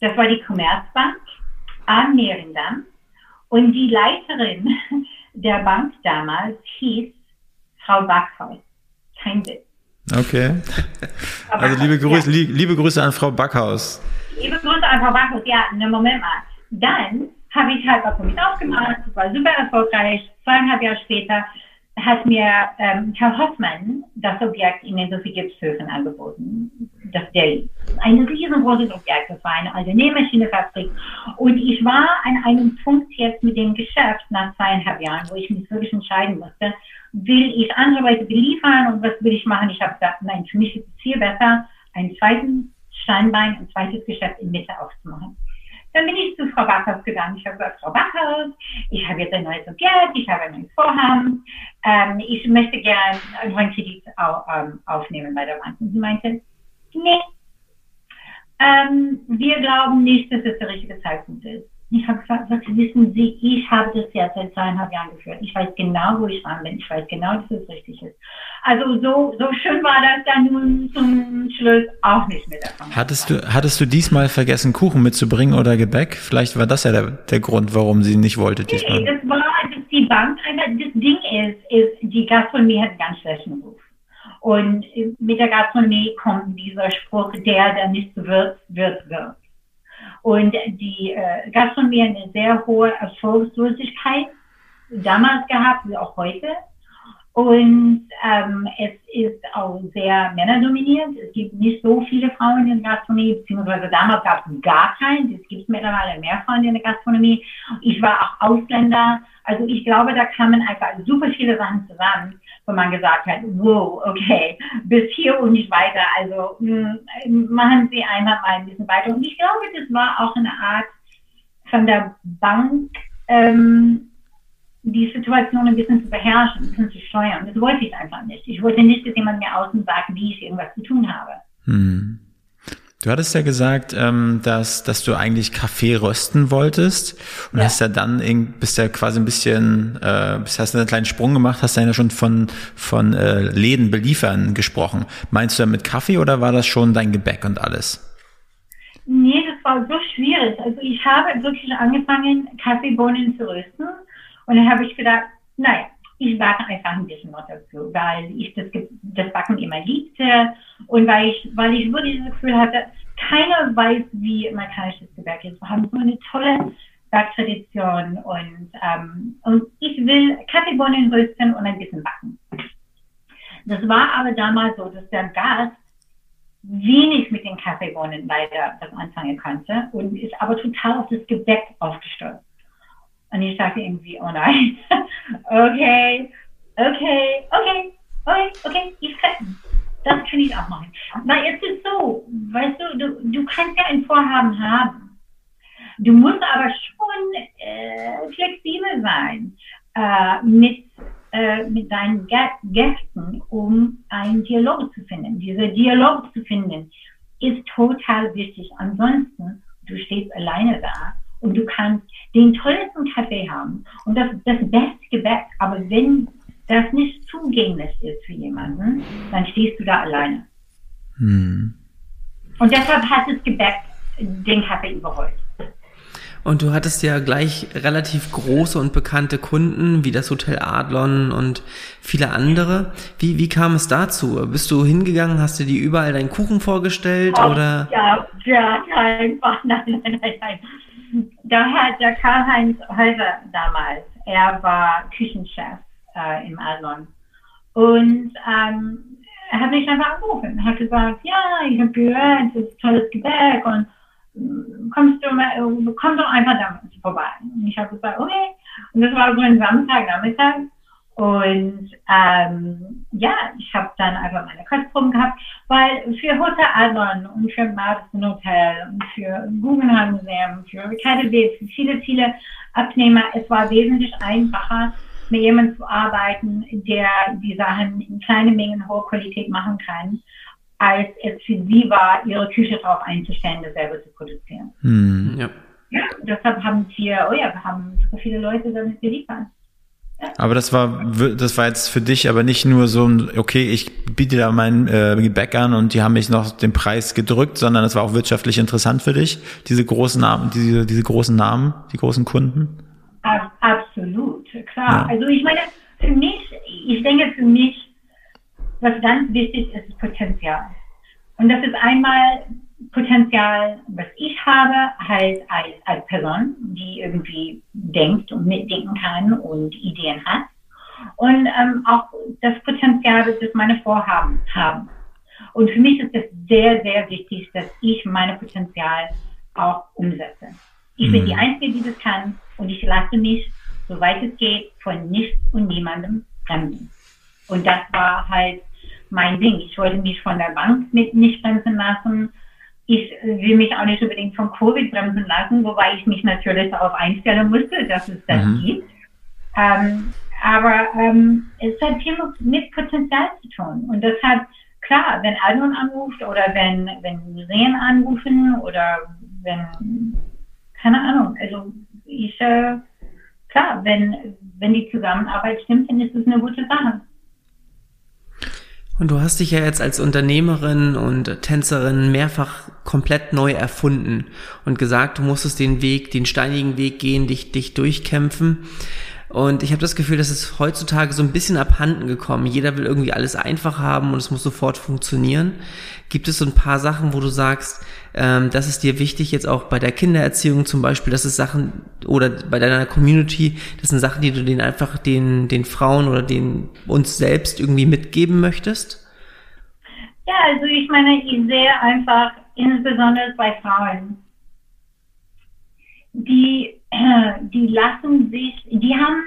Das war die Commerzbank am Meerendamm. Und die Leiterin der Bank damals hieß Frau Backhaus. Kein Witz. Okay. Also liebe Grüße, ja. liebe Grüße an Frau Backhaus. Liebe Grüße an Frau Backhaus. Ja, ne, Moment mal. Dann habe ich halt für mich aufgemacht. Das war super erfolgreich. Zweieinhalb Jahre später hat mir ähm, Herr Hoffmann das Objekt in den Sophie Gipshöfen angeboten. Das der ein riesengroßes Objekt, das war eine alte Nähmaschinefabrik. Und ich war an einem Punkt jetzt mit dem Geschäft nach zweieinhalb Jahren, wo ich mich wirklich entscheiden musste, will ich andere Leute beliefern und was will ich machen? Ich habe gesagt, nein, für mich ist es viel besser, einen zweiten Steinbein, ein zweites Geschäft in Mitte aufzumachen. Dann bin ich zu Frau Backhaus gegangen. Ich habe gesagt, Frau Backhaus, ich habe jetzt ein neues Objekt, ich habe ein neues Vorhaben. Ähm, ich möchte gerne einen neuen Kredit ähm, aufnehmen bei der Bank. Und sie meinte, nee, ähm, wir glauben nicht, dass es der richtige Zeitpunkt ist. Ich habe gesagt, was wissen Sie, ich habe das jetzt seit zweieinhalb Jahren geführt. Ich weiß genau, wo ich dran bin. Ich weiß genau, dass es richtig ist. Also so, so schön war das dann nun zum Schluss auch nicht mehr davon. Hattest du, hattest du diesmal vergessen, Kuchen mitzubringen oder Gebäck? Vielleicht war das ja der, der Grund, warum sie nicht wollte diesmal. Nee, das war, dass die Bank das Ding ist, ist, die Gastronomie hat einen ganz schlechten Ruf. Und mit der Gastronomie kommt dieser Spruch, der, der nicht wird, wird, wird. Und die äh, Gastronomie hat eine sehr hohe Erfolgslosigkeit damals gehabt, wie auch heute. Und ähm, es ist auch sehr männerdominiert. Es gibt nicht so viele Frauen in der Gastronomie, beziehungsweise damals gab es gar keinen. Es gibt mittlerweile mehr Frauen in der Gastronomie. Ich war auch Ausländer. Also ich glaube, da kamen einfach super viele Sachen zusammen, wo man gesagt hat, wow, okay, bis hier und nicht weiter. Also mh, hm, machen Sie einmal mal ein bisschen weiter. Und ich glaube, das war auch eine Art von der Bank, ähm, die Situation ein bisschen zu beherrschen, ein bisschen zu steuern. Das wollte ich einfach nicht. Ich wollte nicht, dass jemand mir außen sagt, wie ich irgendwas zu tun habe. Hm. Du hattest ja gesagt, ähm, dass, dass du eigentlich Kaffee rösten wolltest und ja. hast ja dann bist ja quasi ein bisschen, äh, hast einen kleinen Sprung gemacht, hast ja schon von, von äh, Läden beliefern gesprochen. Meinst du damit Kaffee oder war das schon dein Gebäck und alles? Nee, das war so schwierig. Also ich habe wirklich angefangen, Kaffeebohnen zu rösten und dann habe ich gedacht, naja, ich backe einfach ein bisschen noch dazu, weil ich das, das Backen immer liebte und weil ich, weil ich wirklich das Gefühl hatte, keiner weiß, wie amerikanisches Gebäck ist. Wir haben so eine tolle Backtradition und, ähm, und ich will Kaffeebohnen rösten und ein bisschen backen. Das war aber damals so, dass der Gast wenig mit den Kaffeebohnen leider das anfangen konnte und ist aber total auf das Gebäck aufgestürzt. Und ich sagte irgendwie, oh nein, okay, okay, okay, okay, okay, ich kann, das kann ich auch machen. Weil es ist so, weißt du, du, du kannst ja ein Vorhaben haben. Du musst aber schon äh, flexibel sein äh, mit, äh, mit deinen Gästen, um einen Dialog zu finden. Dieser Dialog zu finden ist total wichtig. Ansonsten, du stehst alleine da und du kannst den tollsten Kaffee haben und das, das beste Gebäck, aber wenn das nicht zugänglich ist für jemanden, dann stehst du da alleine. Hm. Und deshalb hat das Gebäck den Kaffee überholt. Und du hattest ja gleich relativ große und bekannte Kunden, wie das Hotel Adlon und viele andere. Wie, wie kam es dazu? Bist du hingegangen, hast du dir überall deinen Kuchen vorgestellt oh, oder? Ja, ja, einfach, nein, nein, nein, nein. Da hat der Karl-Heinz Häuser damals, er war Küchenchef äh, im Adlon. Und ähm, er hat mich einfach angerufen, hat gesagt, ja, ich habe gehört, das ist tolles Gebäck und kommst du mal, komm doch einfach da vorbei. Und ich habe gesagt, okay. Und das war so ein Samstagnachmittag. Und ähm, ja, ich habe dann einfach meine Kostproben gehabt, weil für Hotel Adlon und für Madison Hotel und für Guggenheim Museum, für KDW, für viele, viele Abnehmer, es war wesentlich einfacher, mit jemandem zu arbeiten, der die Sachen in kleinen Mengen hoher Qualität machen kann als es für sie war, ihre Küche darauf einzustellen, das selber zu produzieren. Hm. Ja. ja, deshalb haben wir, oh ja, wir haben super viele Leute damit geliefert. Aber das war, das war jetzt für dich aber nicht nur so ein, okay, ich biete da mein äh, Gebäck an und die haben mich noch den Preis gedrückt, sondern es war auch wirtschaftlich interessant für dich, diese großen Namen, diese, diese großen Namen, die großen Kunden? Absolut, klar. Ja. Also ich meine, für mich, ich denke für mich, was ganz wichtig ist, ist Potenzial. Und das ist einmal Potenzial, was ich habe, halt als, als Person, die irgendwie denkt und mitdenken kann und Ideen hat. Und ähm, auch das Potenzial, das meine Vorhaben haben. Und für mich ist es sehr, sehr wichtig, dass ich meine Potenzial auch umsetze. Ich mhm. bin die Einzige, die das kann und ich lasse mich, soweit es geht, von nichts und niemandem bremsen. Und das war halt mein Ding. Ich wollte mich von der Bank mit nicht bremsen lassen. Ich will mich auch nicht unbedingt von Covid bremsen lassen, wobei ich mich natürlich darauf einstellen musste, dass es das mhm. gibt. Ähm, aber ähm, es hat viel mit Potenzial zu tun. Und deshalb, klar, wenn Alton anruft oder wenn, wenn Museen anrufen oder wenn, keine Ahnung, also ich, äh, klar, wenn, wenn die Zusammenarbeit stimmt, dann ist es eine gute Sache. Und du hast dich ja jetzt als Unternehmerin und Tänzerin mehrfach komplett neu erfunden und gesagt, du musstest den Weg, den steinigen Weg gehen, dich, dich durchkämpfen. Und ich habe das Gefühl, dass es heutzutage so ein bisschen abhanden gekommen. Jeder will irgendwie alles einfach haben und es muss sofort funktionieren. Gibt es so ein paar Sachen, wo du sagst, ähm, das ist dir wichtig, jetzt auch bei der Kindererziehung zum Beispiel, das ist Sachen, oder bei deiner Community, das sind Sachen, die du denen einfach den, den Frauen oder den uns selbst irgendwie mitgeben möchtest? Ja, also ich meine, ich sehe einfach, insbesondere bei Frauen, die, die lassen sich, die haben,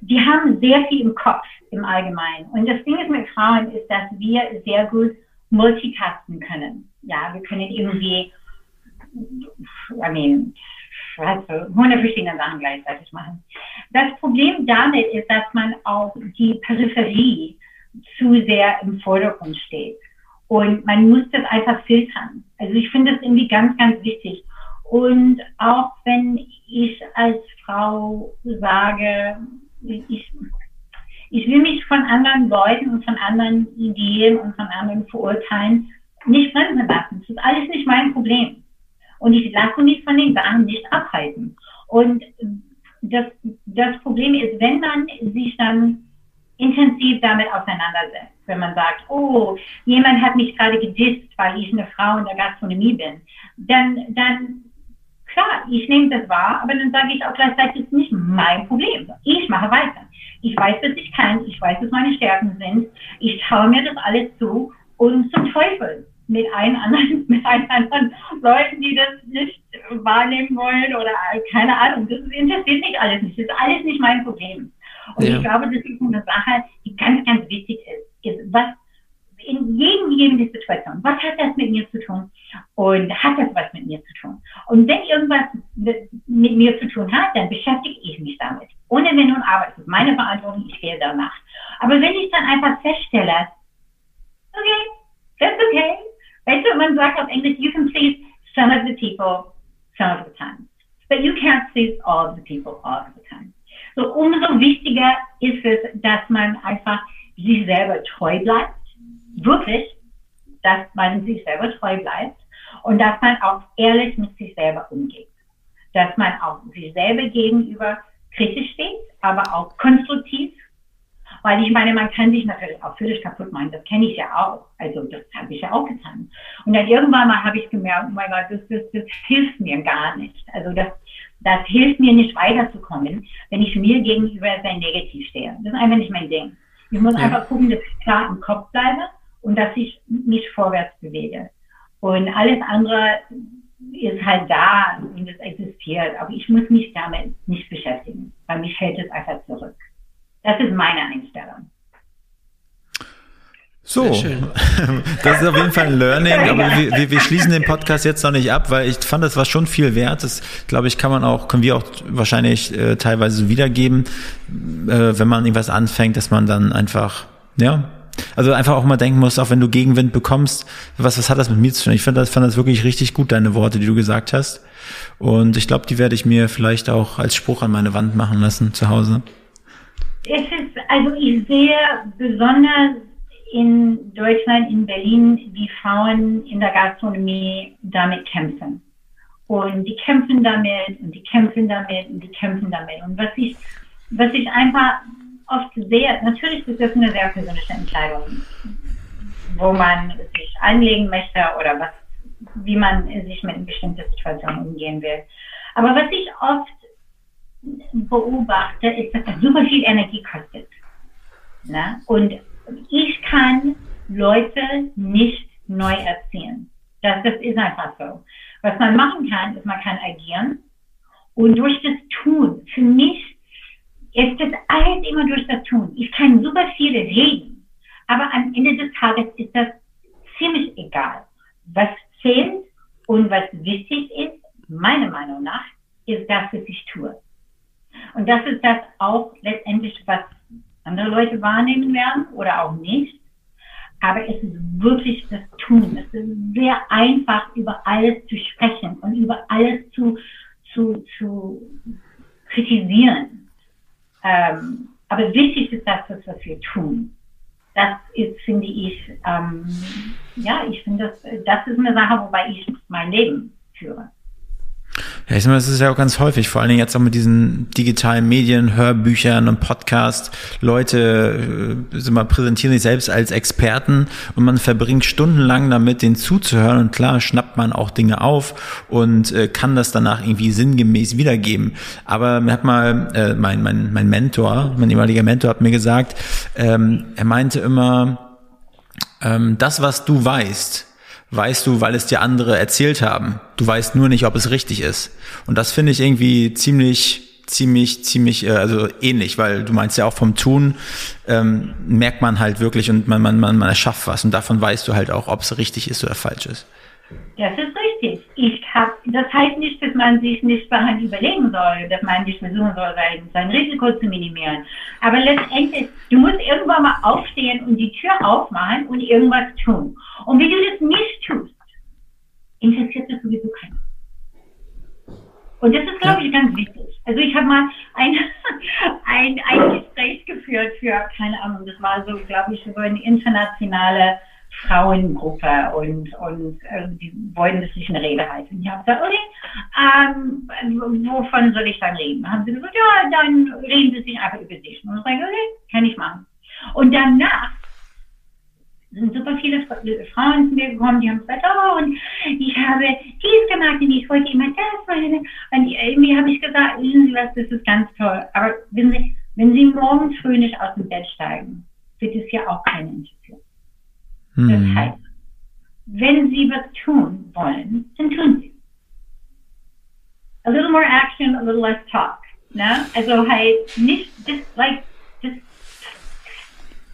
die haben sehr viel im Kopf im Allgemeinen. Und das Ding ist mit Frauen ist, dass wir sehr gut multitasken können. Ja, wir können irgendwie, I mean, also 100 verschiedene Sachen gleichzeitig machen. Das Problem damit ist, dass man auch die Peripherie zu sehr im Vordergrund steht. Und man muss das einfach filtern. Also ich finde das irgendwie ganz, ganz wichtig. Und auch wenn ich als Frau sage, ich, ich will mich von anderen Leuten und von anderen Ideen und von anderen Verurteilen nicht bremsen lassen. Das ist alles nicht mein Problem. Und ich lasse mich von den Sachen nicht abhalten. Und das, das Problem ist, wenn man sich dann intensiv damit auseinandersetzt, wenn man sagt, oh, jemand hat mich gerade gedisst, weil ich eine Frau in der Gastronomie bin, dann, dann klar, ich nehme das wahr, aber dann sage ich auch gleichzeitig, das ist nicht mein Problem. Ich mache weiter. ich weiß, was ich kann, ich weiß, was meine Stärken sind, ich traue mir das alles zu und zum Teufel mit allen anderen, mit allen anderen Leuten, die das nicht wahrnehmen wollen oder keine Ahnung. Das interessiert mich alles nicht. Das ist alles nicht mein Problem. Und ja. ich glaube, das ist eine Sache, die ganz, ganz wichtig ist. ist was in jedem, jedem Situation, was hat das mit mir zu tun? Und hat das was mit mir zu tun? Und wenn irgendwas mit, mir zu tun hat, dann beschäftige ich mich damit. Ohne Wenn und Aber. Es ist meine Verantwortung, ich gehe danach. Aber wenn ich dann einfach feststelle, okay, that's okay. Weißt du, man sagt auf Englisch, you can please some of the people some of the time. But you can't please all of the people all of the time. So umso wichtiger ist es, dass man einfach sich selber treu bleibt. Wirklich, dass man sich selber treu bleibt und dass man auch ehrlich mit sich selber umgeht. Dass man auch sich selber gegenüber kritisch steht, aber auch konstruktiv. Weil ich meine, man kann sich natürlich auch völlig kaputt machen. Das kenne ich ja auch. Also das habe ich ja auch getan. Und dann irgendwann mal habe ich gemerkt, oh mein Gott, das, das, das hilft mir gar nicht. Also das, das hilft mir nicht weiterzukommen, wenn ich mir gegenüber sehr negativ stehe. Das ist einfach nicht mein Ding. Ich muss ja. einfach gucken, dass ich klar im Kopf bleibe und dass ich mich vorwärts bewege. Und alles andere ist halt da und es existiert. Aber ich muss mich damit nicht beschäftigen, weil mich hält es einfach zurück. Das ist meine Einstellung. So, das ist auf jeden Fall ein Learning, aber wir, wir, schließen den Podcast jetzt noch nicht ab, weil ich fand, das war schon viel wert. Das, glaube ich, kann man auch, können wir auch wahrscheinlich äh, teilweise wiedergeben, äh, wenn man irgendwas anfängt, dass man dann einfach, ja, also einfach auch mal denken muss, auch wenn du Gegenwind bekommst, was, was hat das mit mir zu tun? Ich fand das, fand das wirklich richtig gut, deine Worte, die du gesagt hast. Und ich glaube, die werde ich mir vielleicht auch als Spruch an meine Wand machen lassen zu Hause. Es ist, also ich sehe besonders in Deutschland, in Berlin, wie Frauen in der Gastronomie damit kämpfen. Und die kämpfen damit und die kämpfen damit und die kämpfen damit. Und was ich, was ich einfach oft sehe, natürlich ist das eine sehr persönliche Entscheidung, wo man sich anlegen möchte oder was, wie man sich mit bestimmten Situationen umgehen will. Aber was ich oft beobachte, ist, dass das super viel Energie kostet. Ne? Und ich kann Leute nicht neu erziehen. Das, das ist einfach so. Was man machen kann, ist, man kann agieren und durch das Tun. Für mich ist das alles immer durch das Tun. Ich kann super viele reden, aber am Ende des Tages ist das ziemlich egal. Was zählt und was wichtig ist, meiner Meinung nach, ist das, was ich tue. Und das ist das auch letztendlich, was andere Leute wahrnehmen werden oder auch nicht. Aber es ist wirklich das Tun. Es ist sehr einfach, über alles zu sprechen und über alles zu, zu, zu kritisieren. Ähm, aber wichtig ist das, was wir tun. Das ist, finde ich, ähm, ja, ich finde, das, das ist eine Sache, wobei ich mein Leben führe. Ja, ich sag mal, das ist ja auch ganz häufig, vor allen Dingen jetzt auch mit diesen digitalen Medien, Hörbüchern und Podcasts. Leute äh, sind mal, präsentieren sich selbst als Experten und man verbringt stundenlang damit, denen zuzuhören und klar schnappt man auch Dinge auf und äh, kann das danach irgendwie sinngemäß wiedergeben. Aber mir hat mal äh, mein, mein, mein Mentor, mein ehemaliger Mentor hat mir gesagt, ähm, er meinte immer, ähm, das, was du weißt, weißt du, weil es dir andere erzählt haben. Du weißt nur nicht, ob es richtig ist. Und das finde ich irgendwie ziemlich, ziemlich, ziemlich, äh, also ähnlich, weil du meinst ja auch vom Tun ähm, merkt man halt wirklich und man, man, man, man erschafft was und davon weißt du halt auch, ob es richtig ist oder falsch ist. Das ist richtig. Ich hab, das heißt nicht, dass man sich nicht vorher überlegen soll, dass man nicht versuchen soll, sein, sein Risiko zu minimieren. Aber letztendlich, du musst irgendwann mal aufstehen und die Tür aufmachen und irgendwas tun. Und wenn du das nicht tust, interessiert das sowieso keiner. Und das ist, glaube ich, ganz wichtig. Also ich habe mal ein, ein, ein Gespräch geführt für, keine Ahnung, das war so, glaube ich, so eine internationale Frauengruppe und, und äh, die wollten, dass ich eine Rede halte. Und ich habe gesagt, okay, ähm, wovon soll ich dann reden? Haben sie gesagt, ja, dann reden Sie sich einfach über sich. Und ich sage, okay, kann ich machen. Und danach sind super viele Frauen zu mir gekommen, die haben gesagt, oh, und ich habe dies gemacht und ich wollte immer das machen. Und irgendwie habe ich gesagt, wissen Sie was, das ist ganz toll. Aber wissen Sie, Wenn Sie morgens früh nicht aus dem Bett steigen, wird es ja auch keine interessieren. Mhm. Das heißt, wenn Sie was tun wollen, dann tun Sie. A little more action, a little less talk. Ne? Also halt nicht, just like, just,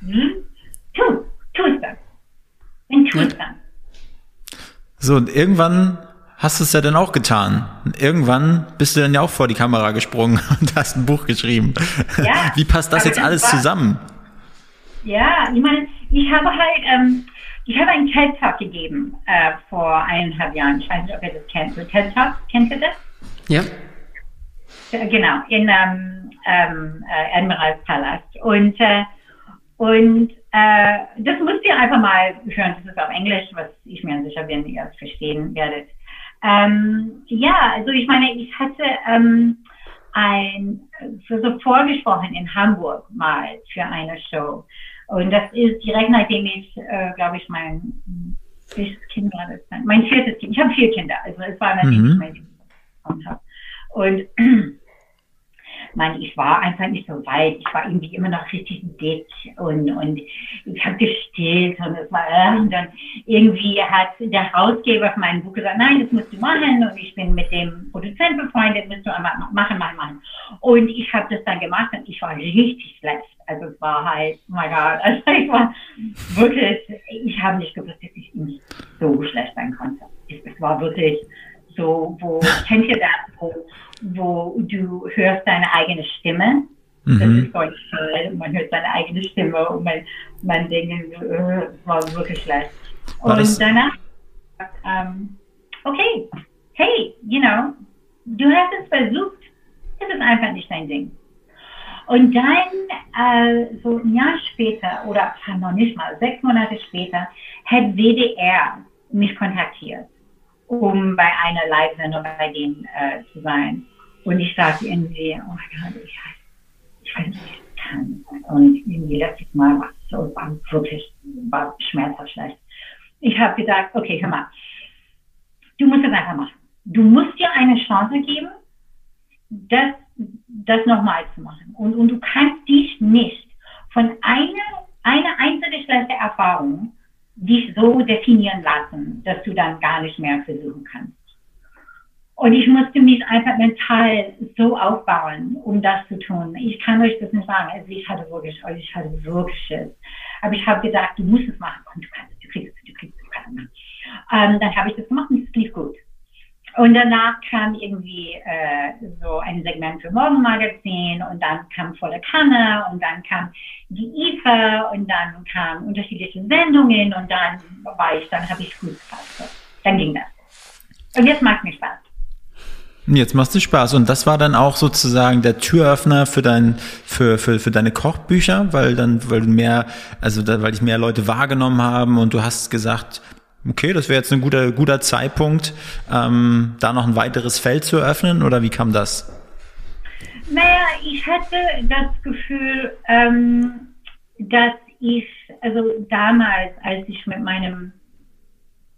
hm? tu, tu es dann. Und tu es dann. So, und irgendwann hast du es ja dann auch getan. Irgendwann bist du dann ja auch vor die Kamera gesprungen und hast ein Buch geschrieben. Ja, Wie passt das jetzt alles zusammen? Ja, ich meine, ich habe halt, ähm, ich habe einen TED Talk gegeben äh, vor eineinhalb Jahren. Ich weiß nicht, ob ihr das kennt. So TED Talk, kennt ihr das? Ja. Genau, in ähm, ähm, äh, Admiralspalast. Und, äh, und äh, das müsst ihr einfach mal hören. Das ist auf Englisch, was ich mir sicher bin, ihr es verstehen werdet. Ähm, ja, also ich meine, ich hatte ähm, ein so vorgesprochen in Hamburg mal für eine Show. Und das ist direkt nachdem ich, äh, glaube ich, mein welches Kind war das dann? Mein viertes Kind. Ich habe vier Kinder, also es war nachdem mhm. ich mein Kind bekommen habe. Und man, ich war einfach nicht so weit. Ich war irgendwie immer noch richtig dick und, und ich habe gestillt und es war, äh, und dann irgendwie hat der Herausgeber von meinem Buch gesagt, nein, das musst du machen und ich bin mit dem Produzent befreundet, musst du einfach machen, machen, machen. Und ich habe das dann gemacht und ich war richtig schlecht. Also es war halt, oh mein Gott, also ich war wirklich, ich habe nicht gewusst, dass ich so schlecht sein konnte. Es war wirklich so, wo, kennt ihr das, wo, wo du hörst deine eigene Stimme. Mhm. Das ist voll toll. Man hört seine eigene Stimme und man, man denkt, äh, war wirklich schlecht. War und danach, ähm, okay, hey, you know, du hast es versucht. Das ist einfach nicht dein Ding. Und dann, äh, so ein Jahr später, oder noch nicht mal, sechs Monate später, hat WDR mich kontaktiert, um bei einer Live-Sendung bei denen äh, zu sein. Und ich sagte irgendwie, oh mein Gott, ich, ich weiß nicht, ich kann. Und irgendwie letztes Mal war es so, war wirklich, war schmerzhaft schlecht. Ich habe gesagt, okay, hör mal, du musst es einfach machen. Du musst dir eine Chance geben, das, das nochmal zu machen. Und, und du kannst dich nicht von einer, einer einzelnen schlechten Erfahrung dich so definieren lassen, dass du dann gar nicht mehr versuchen kannst. Und ich musste mich einfach mental so aufbauen, um das zu tun. Ich kann euch das nicht sagen. Also ich hatte wirklich, also ich hatte wirklich Schiss. Aber ich habe gesagt, du musst es machen. Komm, du kannst es, du kriegst es, du kriegst es, du kannst es. Ähm, dann habe ich das gemacht und es lief gut. Und danach kam irgendwie äh, so ein Segment für Morgenmagazin und dann kam Volle Kanne und dann kam die IFA und dann kamen unterschiedliche Sendungen und dann war ich, dann habe ich gut gefasst. Dann ging das. Und jetzt macht mir Spaß. Jetzt machst du Spaß. Und das war dann auch sozusagen der Türöffner für dein, für, für, für deine Kochbücher, weil dann, weil mehr, also da, weil dich mehr Leute wahrgenommen haben und du hast gesagt, okay, das wäre jetzt ein guter, guter Zeitpunkt, ähm, da noch ein weiteres Feld zu eröffnen, oder wie kam das? Naja, ich hatte das Gefühl, ähm, dass ich, also damals, als ich mit meinem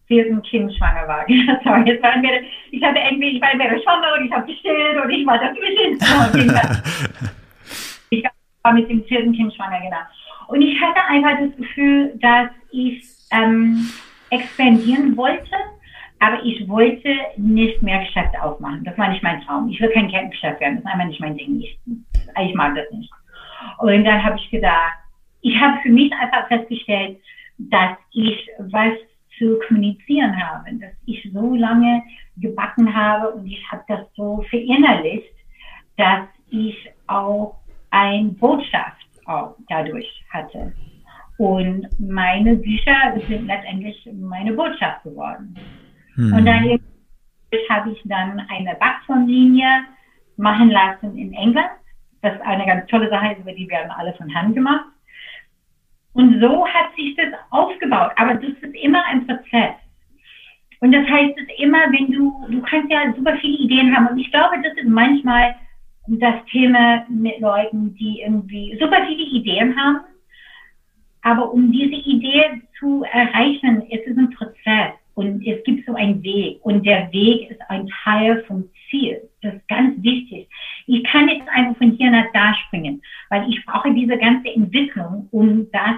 vierten Kind schwanger war. Sorry, jetzt waren wir, ich hatte irgendwie, ich war entweder schwanger und ich habe gestillt und ich war dazwischen. ich war mit dem vierten Kind schwanger, genau. Und ich hatte einfach das Gefühl, dass ich ähm, expandieren wollte, aber ich wollte nicht mehr Geschäfte aufmachen. Das war nicht mein Traum. Ich will kein Kettengeschäft werden. Das ist einfach nicht mein Ding. Ich, ich mag das nicht. Und dann habe ich gedacht, ich habe für mich einfach festgestellt, dass ich was zu kommunizieren habe, dass ich so lange gebacken habe und ich habe das so verinnerlicht, dass ich auch ein Botschaft auch dadurch hatte. Und meine Bücher sind letztendlich meine Botschaft geworden. Hm. Und dann habe ich dann eine Backformlinie machen lassen in England. Das ist eine ganz tolle Sache, über die werden alle von Hand gemacht. Und so hat sich das aufgebaut. Aber das ist immer ein Prozess. Und das heißt es immer, wenn du, du kannst ja super viele Ideen haben. Und ich glaube, das ist manchmal das Thema mit Leuten, die irgendwie super viele Ideen haben. Aber um diese Idee zu erreichen, ist es ein Prozess und es gibt so einen Weg und der Weg ist ein Teil vom Ziel. Das ist ganz wichtig. Ich kann jetzt einfach von hier nach da springen, weil ich brauche diese ganze Entwicklung, um das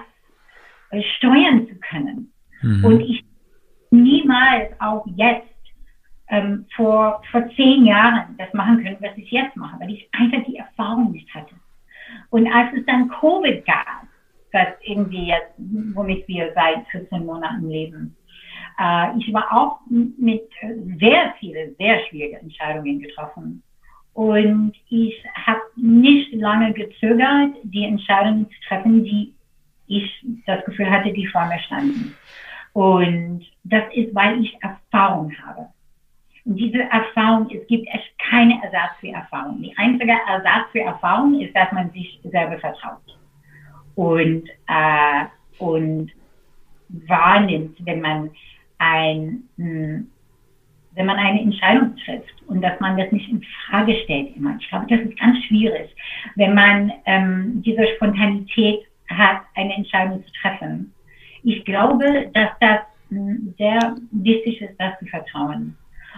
äh, steuern zu können. Mhm. Und ich niemals auch jetzt ähm, vor, vor zehn Jahren das machen können, was ich jetzt mache, weil ich einfach die Erfahrung nicht hatte. Und als es dann Covid gab, was irgendwie jetzt, womit wir seit 14 Monaten leben, äh, ich war auch mit sehr vielen, sehr schwierigen Entscheidungen getroffen. Und ich habe nicht lange gezögert, die Entscheidungen zu treffen, die ich das Gefühl hatte, die vor mir standen. Und das ist, weil ich Erfahrung habe. Und diese Erfahrung, es gibt echt keine Ersatz für Erfahrung. Die einzige Ersatz für Erfahrung ist, dass man sich selber vertraut und, äh, und wahrnimmt, wenn man ein, hm, wenn man eine Entscheidung trifft und dass man das nicht in Frage stellt immer. Ich glaube, das ist ganz schwierig, wenn man ähm, diese Spontanität hat, eine Entscheidung zu treffen. Ich glaube, dass das hm, sehr wichtig ist, das zu vertrauen.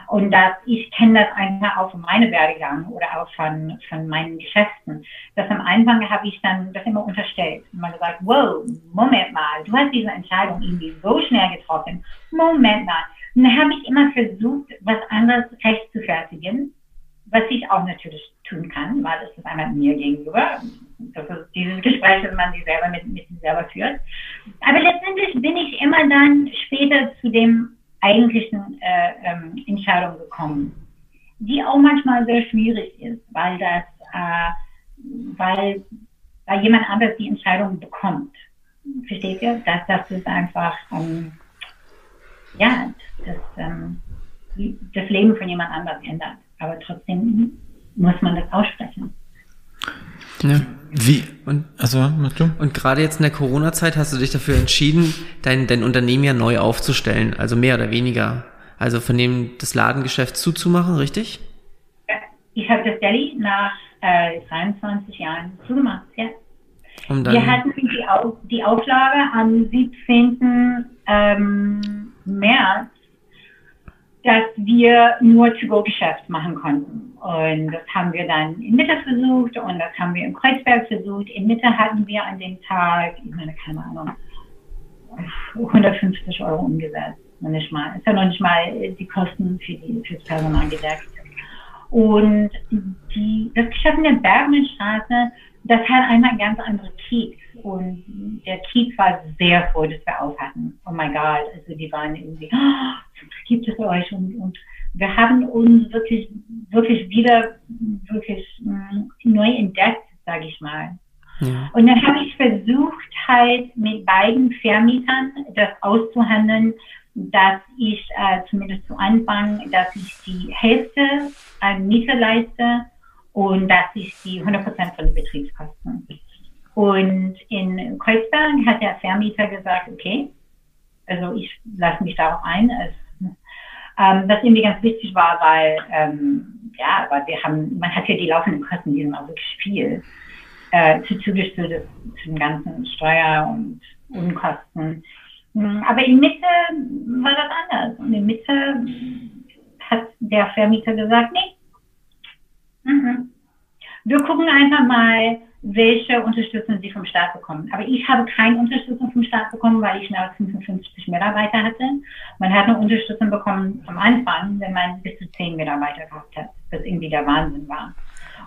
Und dass ich kenne das einfach auch von meinem Werdegang oder auch von, von meinen Geschäften. Dass am Anfang habe ich dann das immer unterstellt. Immer gesagt, wow, Moment mal, du hast diese Entscheidung irgendwie so schnell getroffen. Moment mal. Und dann habe ich immer versucht, was anderes recht zu fertigen, was ich auch natürlich tun kann, weil es ist einmal mir gegenüber. Das ist dieses Gespräch, das man sich selber mit, mit sich selber führt. Aber letztendlich bin ich immer dann später zu dem eigentlichen äh, ähm, Entscheidung gekommen, die auch manchmal sehr schwierig ist, weil das, äh, weil, weil jemand anders die Entscheidung bekommt. Versteht ihr? Das, das ist einfach, ähm, ja, das, ähm, das Leben von jemand anderem ändert. Aber trotzdem muss man das aussprechen. Ja. Wie? Und, also, du? Und gerade jetzt in der Corona-Zeit hast du dich dafür entschieden, dein, dein Unternehmen ja neu aufzustellen, also mehr oder weniger. Also von dem das Ladengeschäft zuzumachen, richtig? Ich habe das Deli nach äh, 23 Jahren zugemacht, ja. Wir hatten die, Auf die Auflage am 17. Ähm, März dass wir nur To-Go-Geschäft machen konnten. Und das haben wir dann in Mitte versucht und das haben wir in Kreuzberg versucht. In Mitte hatten wir an dem Tag, ich meine, keine Ahnung, 150 Euro umgesetzt. Noch nicht mal. Ist ja noch nicht mal die Kosten für, die, für das Personal gedeckt. Und die, das Geschäft in der Bergmannstraße, das hat einmal ganz andere Kiez. Und der Kiez war sehr froh, dass wir auf hatten. Oh mein Gott, also die waren irgendwie, oh, gibt es euch? Und, und wir haben uns wirklich, wirklich wieder, wirklich mh, mm, neu entdeckt, sage ich mal. Ja. Und dann habe ich versucht, halt mit beiden Vermietern das auszuhandeln, dass ich äh, zumindest zu Anfang, dass ich die Hälfte an Miete leiste und dass ich die 100% von den Betriebskosten. Und in Kreuzberg hat der Vermieter gesagt, okay, also ich lasse mich darauf ein, als, ähm, was irgendwie ganz wichtig war, weil, ähm, ja, aber wir haben, man hat ja die laufenden Kosten, die sind auch wirklich viel, äh, zu, des, zu den ganzen Steuer- und Unkosten. Hm, aber in Mitte war das anders. Und in Mitte hat der Vermieter gesagt, nee, mhm. wir gucken einfach mal, welche Unterstützung sie vom Staat bekommen. Aber ich habe keine Unterstützung vom Staat bekommen, weil ich nur 55 Mitarbeiter hatte. Man hat eine Unterstützung bekommen am Anfang, wenn man bis zu 10 Mitarbeiter gehabt hat, was irgendwie der Wahnsinn war.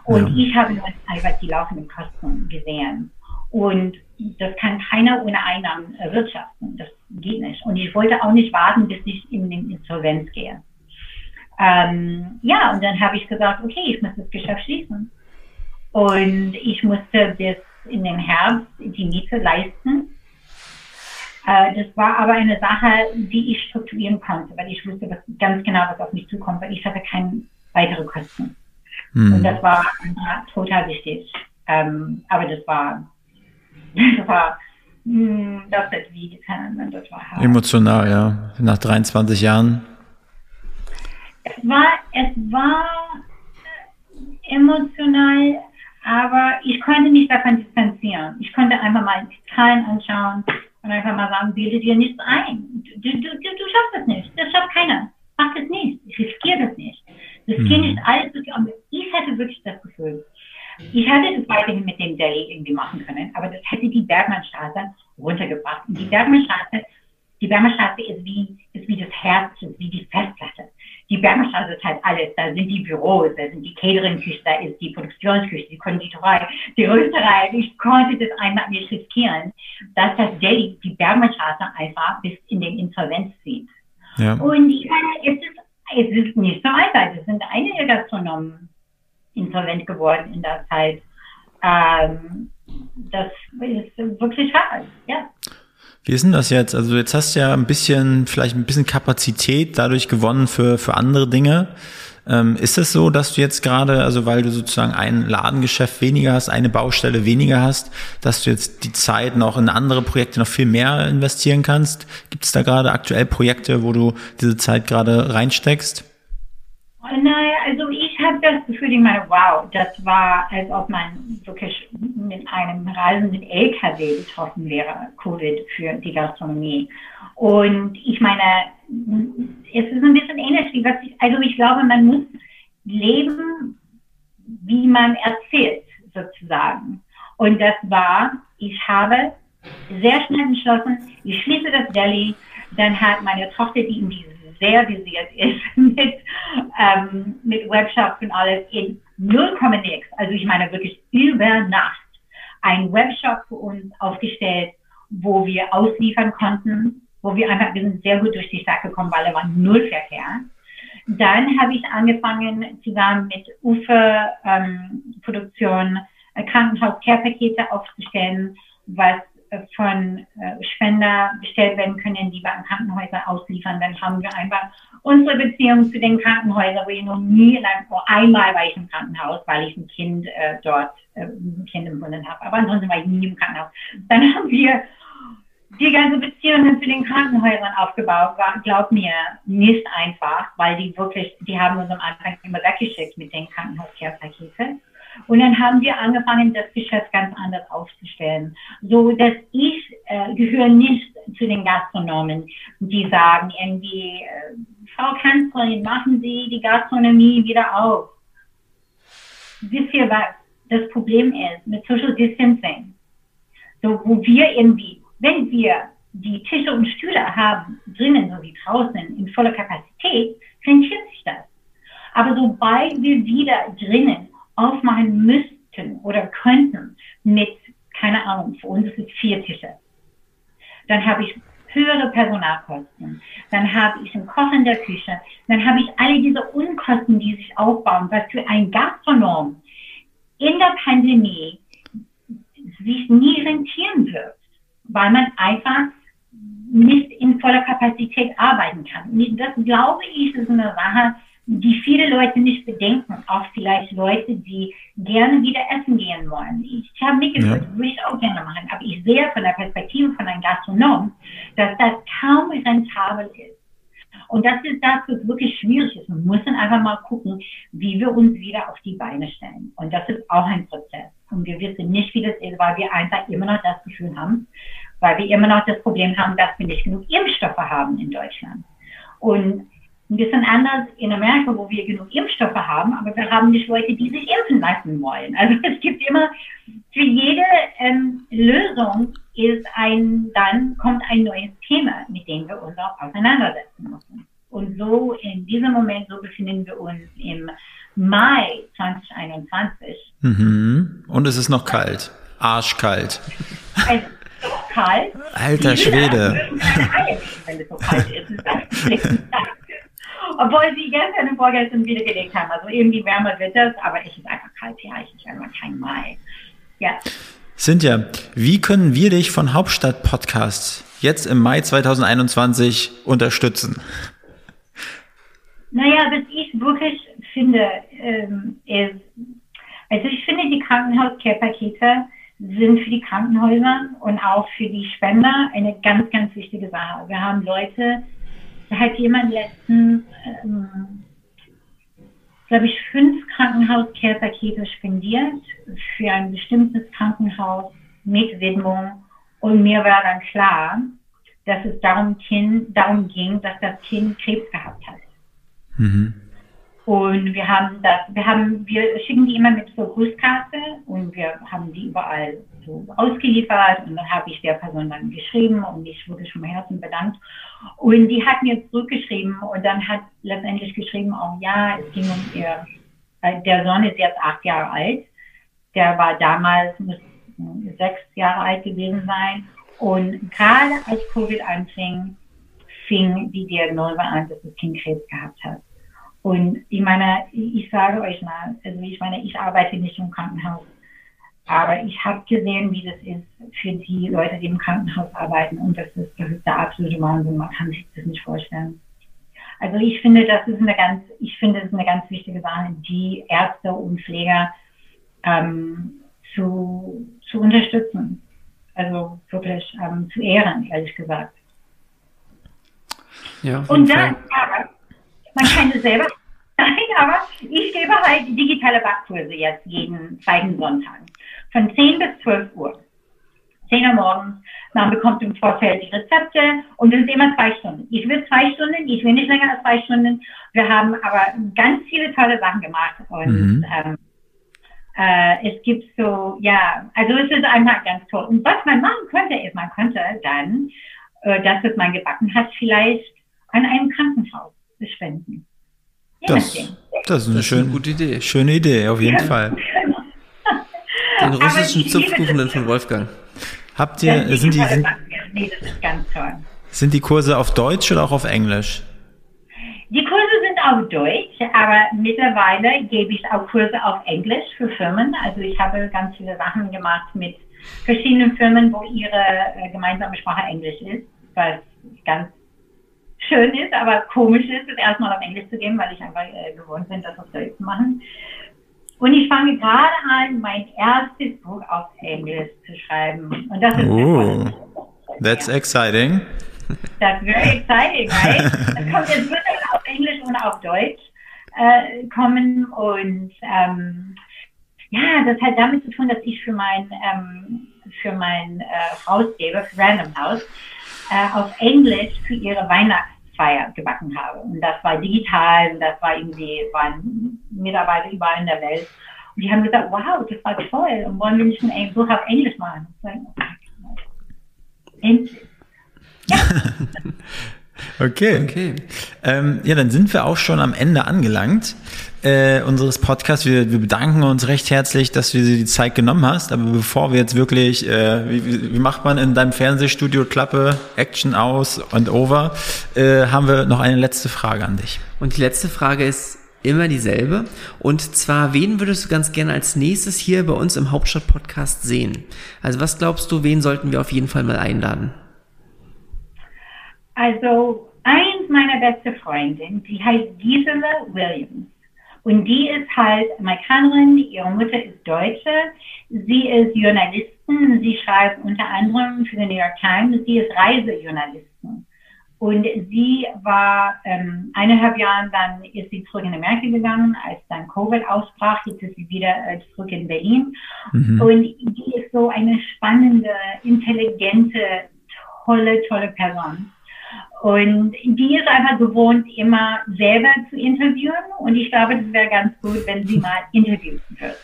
Und ja. ich habe nur einfach die laufenden Kosten gesehen. Und das kann keiner ohne Einnahmen erwirtschaften. Das geht nicht. Und ich wollte auch nicht warten, bis ich in den Insolvenz gehe. Ähm, ja, und dann habe ich gesagt, okay, ich muss das Geschäft schließen. Und ich musste bis in den Herbst die Miete leisten. Äh, das war aber eine Sache, die ich strukturieren konnte, weil ich wusste was, ganz genau, was auf mich zukommt, weil ich hatte keine weitere Kosten. Mhm. Und das war total wichtig. Ähm, aber das war, das war, mh, hm, das hat wie getan, das war hart. Emotional, ja. Nach 23 Jahren. Es war, es war emotional, aber ich konnte mich davon distanzieren. Ich konnte einfach mal die Zahlen anschauen und einfach mal sagen, bilde dir nichts ein. Du, du, du, du schaffst das nicht. Das schafft keiner. Mach das nicht. Ich riskiere das nicht. Riskiere mhm. nicht alles. Aber ich hatte wirklich das Gefühl, Ich hätte das weiterhin mit dem Delhi irgendwie machen können, aber das hätte die Bergmannstraße runtergebracht. Und die Bergmannstraße, die Bergmannstraße ist wie, ist wie das Herz, ist wie die Festplatte. Die Bergmannstraße ist halt alles. Da sind die Büros, da sind die Catering-Küche, da ist die Produktionsküche, die Konditorei, die Rösterei. Ich konnte das einmal nicht riskieren, dass das Delhi die Bergmannstraße einfach bis in den Insolvenz zieht. Ja. Und ich meine, es ist, es ist nicht so einfach. Es sind einige Gastronomen insolvent geworden in der Zeit. Ähm, das ist wirklich hart, ja. Wie ist denn das jetzt? Also jetzt hast du ja ein bisschen, vielleicht ein bisschen Kapazität dadurch gewonnen für, für andere Dinge. Ähm, ist es so, dass du jetzt gerade, also weil du sozusagen ein Ladengeschäft weniger hast, eine Baustelle weniger hast, dass du jetzt die Zeit noch in andere Projekte noch viel mehr investieren kannst? Gibt es da gerade aktuell Projekte, wo du diese Zeit gerade reinsteckst? Naja, also ich habe das Gefühl, ich meine, wow, das war, als ob man wirklich mit einem reisenden LKW betroffen wäre, Covid für die Gastronomie. Und ich meine, es ist ein bisschen ähnlich wie was ich, also ich glaube, man muss leben, wie man erzählt, sozusagen. Und das war, ich habe sehr schnell entschlossen, ich schließe das Deli, dann hat meine Tochter, die in diesem sehr visiert ist mit, ähm, mit Webshops und alles in 0, nix. Also ich meine wirklich über Nacht ein Webshop für uns aufgestellt, wo wir ausliefern konnten, wo wir einfach, wir sind sehr gut durch die Stadt gekommen, weil da war null Verkehr. Dann habe ich angefangen, zusammen mit UFE ähm, Produktion äh, Krankenhaus-Care-Pakete aufzustellen, was von äh, Spender bestellt werden können, die wir an Krankenhäuser ausliefern. Dann haben wir einfach unsere Beziehung zu den Krankenhäusern, wo ich noch nie, nur einmal war ich im Krankenhaus, weil ich ein Kind äh, dort, äh, ein Kind im Brunnen habe. Aber ansonsten war ich nie im Krankenhaus. Dann haben wir die ganze Beziehungen zu den Krankenhäusern aufgebaut. War, glaub mir, nicht einfach, weil die wirklich, die haben uns am Anfang immer weggeschickt mit den Krankenhauskehrpaketen. Und dann haben wir angefangen, das Geschäft ganz anders aufzustellen. So, dass ich äh, gehöre nicht zu den Gastronomen, die sagen irgendwie, äh, Frau Kanzlerin, machen Sie die Gastronomie wieder auf. Wisst ihr was? Das Problem ist mit Social Distancing. So, wo wir irgendwie, wenn wir die Tische und Stühle haben, drinnen so wie draußen, in voller Kapazität, rentiert sich das. Aber sobald wir wieder drinnen aufmachen müssten oder könnten mit, keine Ahnung, für uns ist es vier Tische, dann habe ich höhere Personalkosten, dann habe ich einen Koch in der Küche, dann habe ich alle diese Unkosten, die sich aufbauen, was für ein Gastronom in der Pandemie sich nie rentieren wird, weil man einfach nicht in voller Kapazität arbeiten kann. Das glaube ich, ist eine Sache, die viele Leute nicht bedenken, auch vielleicht Leute, die gerne wieder essen gehen wollen. Ich habe mir gesagt, ja. würde ich auch gerne machen, aber ich sehe von der Perspektive von einem Gastronom, dass das kaum rentabel ist. Und das ist das, was wirklich schwierig ist. Wir müssen einfach mal gucken, wie wir uns wieder auf die Beine stellen. Und das ist auch ein Prozess. Und wir wissen nicht, wie das ist, weil wir einfach immer noch das Gefühl haben, weil wir immer noch das Problem haben, dass wir nicht genug Impfstoffe haben in Deutschland. Und ein bisschen anders in Amerika, wo wir genug Impfstoffe haben, aber wir haben nicht Leute, die sich impfen lassen wollen. Also es gibt immer, für jede ähm, Lösung ist ein, dann kommt ein neues Thema, mit dem wir uns auch auseinandersetzen müssen. Und so in diesem Moment, so befinden wir uns im Mai 2021. Mhm. Und es ist noch kalt. Arschkalt. Also, so kalt. Alter Schwede. Wenn es so kalt ist. Obwohl sie gestern und vorgestern wieder gelegt haben. Also irgendwie wärmer wird das, aber es ist einfach kalt. Ja, ich ist einfach kein Mai. Ja. Cynthia, wie können wir dich von Hauptstadt Podcast jetzt im Mai 2021 unterstützen? Naja, was ich wirklich finde, ähm, ist, also ich finde, die Krankenhaus-Care-Pakete sind für die Krankenhäuser und auch für die Spender eine ganz, ganz wichtige Sache. Wir haben Leute, da hat jemand letztens, ähm, glaube ich, fünf Krankenhaus-Care-Pakete spendiert für ein bestimmtes Krankenhaus mit Widmung. Und mir war dann klar, dass es darum, kind, darum ging, dass das Kind Krebs gehabt hat. Mhm. Und wir haben das, wir haben, wir schicken die immer mit so Grußkarte und wir haben die überall so ausgeliefert und dann habe ich der Person dann geschrieben und ich wurde schon von Herzen bedankt. Und die hat mir zurückgeschrieben und dann hat letztendlich geschrieben, auch ja, es ging um ihr, äh, der Sohn ist jetzt acht Jahre alt, der war damals, muss sechs Jahre alt gewesen sein und gerade als Covid anfing, fing die Diagnose an, dass das Kind Krebs gehabt hat. Und ich meine, ich sage euch mal, also ich meine, ich arbeite nicht im Krankenhaus, aber ich habe gesehen, wie das ist für die Leute, die im Krankenhaus arbeiten. Und das ist, das ist der absolute Wahnsinn. Man kann sich das nicht vorstellen. Also ich finde, das ist eine ganz, ich finde, das ist eine ganz wichtige Sache, die Ärzte und Pfleger ähm, zu, zu unterstützen. Also wirklich ähm, zu ehren, ehrlich gesagt. Ja, und dann, aber, man kann es selber Nein, aber ich gebe halt digitale Backkurse jetzt jeden zweiten Sonntag. Von 10 bis 12 Uhr. 10 Uhr morgens. Man bekommt im Vorfeld die Rezepte und es ist immer zwei Stunden. Ich will zwei Stunden, ich will nicht länger als zwei Stunden. Wir haben aber ganz viele tolle Sachen gemacht und mhm. ähm, äh, es gibt so, ja, also es ist einfach ganz toll. Und was man machen könnte, ist, man könnte dann äh, das, was man gebacken hat, vielleicht an einem Krankenhaus spenden. Das, das ist eine, das schön, eine gute Idee. Schöne Idee, auf jeden ja. Fall. Den russischen Zupfkuchen von Wolfgang. Habt ihr, ja, sind die, sind, nee, das ist ganz toll. Sind die Kurse auf Deutsch oder auch auf Englisch? Die Kurse sind auf Deutsch, aber mittlerweile gebe ich auch Kurse auf Englisch für Firmen. Also ich habe ganz viele Sachen gemacht mit verschiedenen Firmen, wo ihre äh, gemeinsame Sprache Englisch ist, was ganz schön ist, aber komisch ist, es erstmal auf Englisch zu geben, weil ich einfach äh, gewohnt bin, das auf Deutsch zu machen. Und ich fange gerade an, mein erstes Buch auf Englisch zu schreiben. Und das ist oh, that's exciting. That's very exciting, right? Das kommt jetzt wirklich auf Englisch und auf Deutsch äh, kommen und ähm, ja, das hat damit zu tun, dass ich für mein ähm, für mein äh, Hausgeber, für Random House, äh, auf Englisch für ihre Weihnachtsfeier gebacken habe. Und das war digital, und das war irgendwie, waren Mitarbeiter überall in der Welt. Und die haben gesagt, wow, das war toll. Und wollen wir nicht ein Buch auf Englisch machen? Endlich. Ja. okay. okay. Ähm, ja, dann sind wir auch schon am Ende angelangt äh, unseres Podcasts. Wir, wir bedanken uns recht herzlich, dass du dir die Zeit genommen hast. Aber bevor wir jetzt wirklich, äh, wie, wie macht man in deinem Fernsehstudio Klappe, Action aus und over, äh, haben wir noch eine letzte Frage an dich. Und die letzte Frage ist immer dieselbe. Und zwar, wen würdest du ganz gerne als nächstes hier bei uns im Hauptstadt-Podcast sehen? Also was glaubst du, wen sollten wir auf jeden Fall mal einladen? Also eins meiner beste Freundinnen, die heißt Gisela Williams. Und die ist halt Amerikanerin, ihre Mutter ist Deutsche, sie ist Journalistin, sie schreibt unter anderem für die New York Times, sie ist Reisejournalistin. Und sie war ähm, eineinhalb Jahre, dann ist sie zurück in Amerika gegangen, als dann Covid ausbrach, jetzt ist sie wieder äh, zurück in Berlin. Mhm. Und die ist so eine spannende, intelligente, tolle, tolle Person. Und die ist einfach gewohnt, immer selber zu interviewen. Und ich glaube, das wäre ganz gut, wenn sie mal interviewen würde.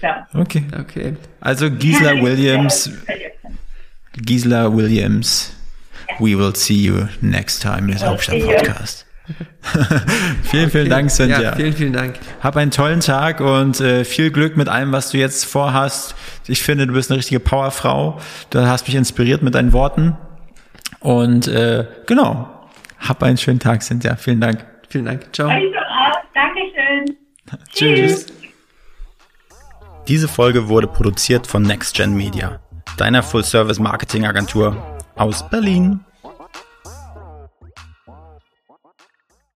So. Okay, okay. Also Gisela Williams. Gisela Williams. We will see you next time in Hauptstadt Podcast. vielen, vielen okay. Dank, Cynthia. Ja, vielen, vielen Dank. Hab einen tollen Tag und äh, viel Glück mit allem, was du jetzt vorhast. Ich finde, du bist eine richtige Powerfrau. Du hast mich inspiriert mit deinen Worten. Und äh, genau, hab einen schönen Tag, Cynthia. Vielen Dank. Vielen Dank. Ciao. Dankeschön. Tschüss. Diese Folge wurde produziert von NextGen Media, deiner Full-Service-Marketing-Agentur aus Berlin.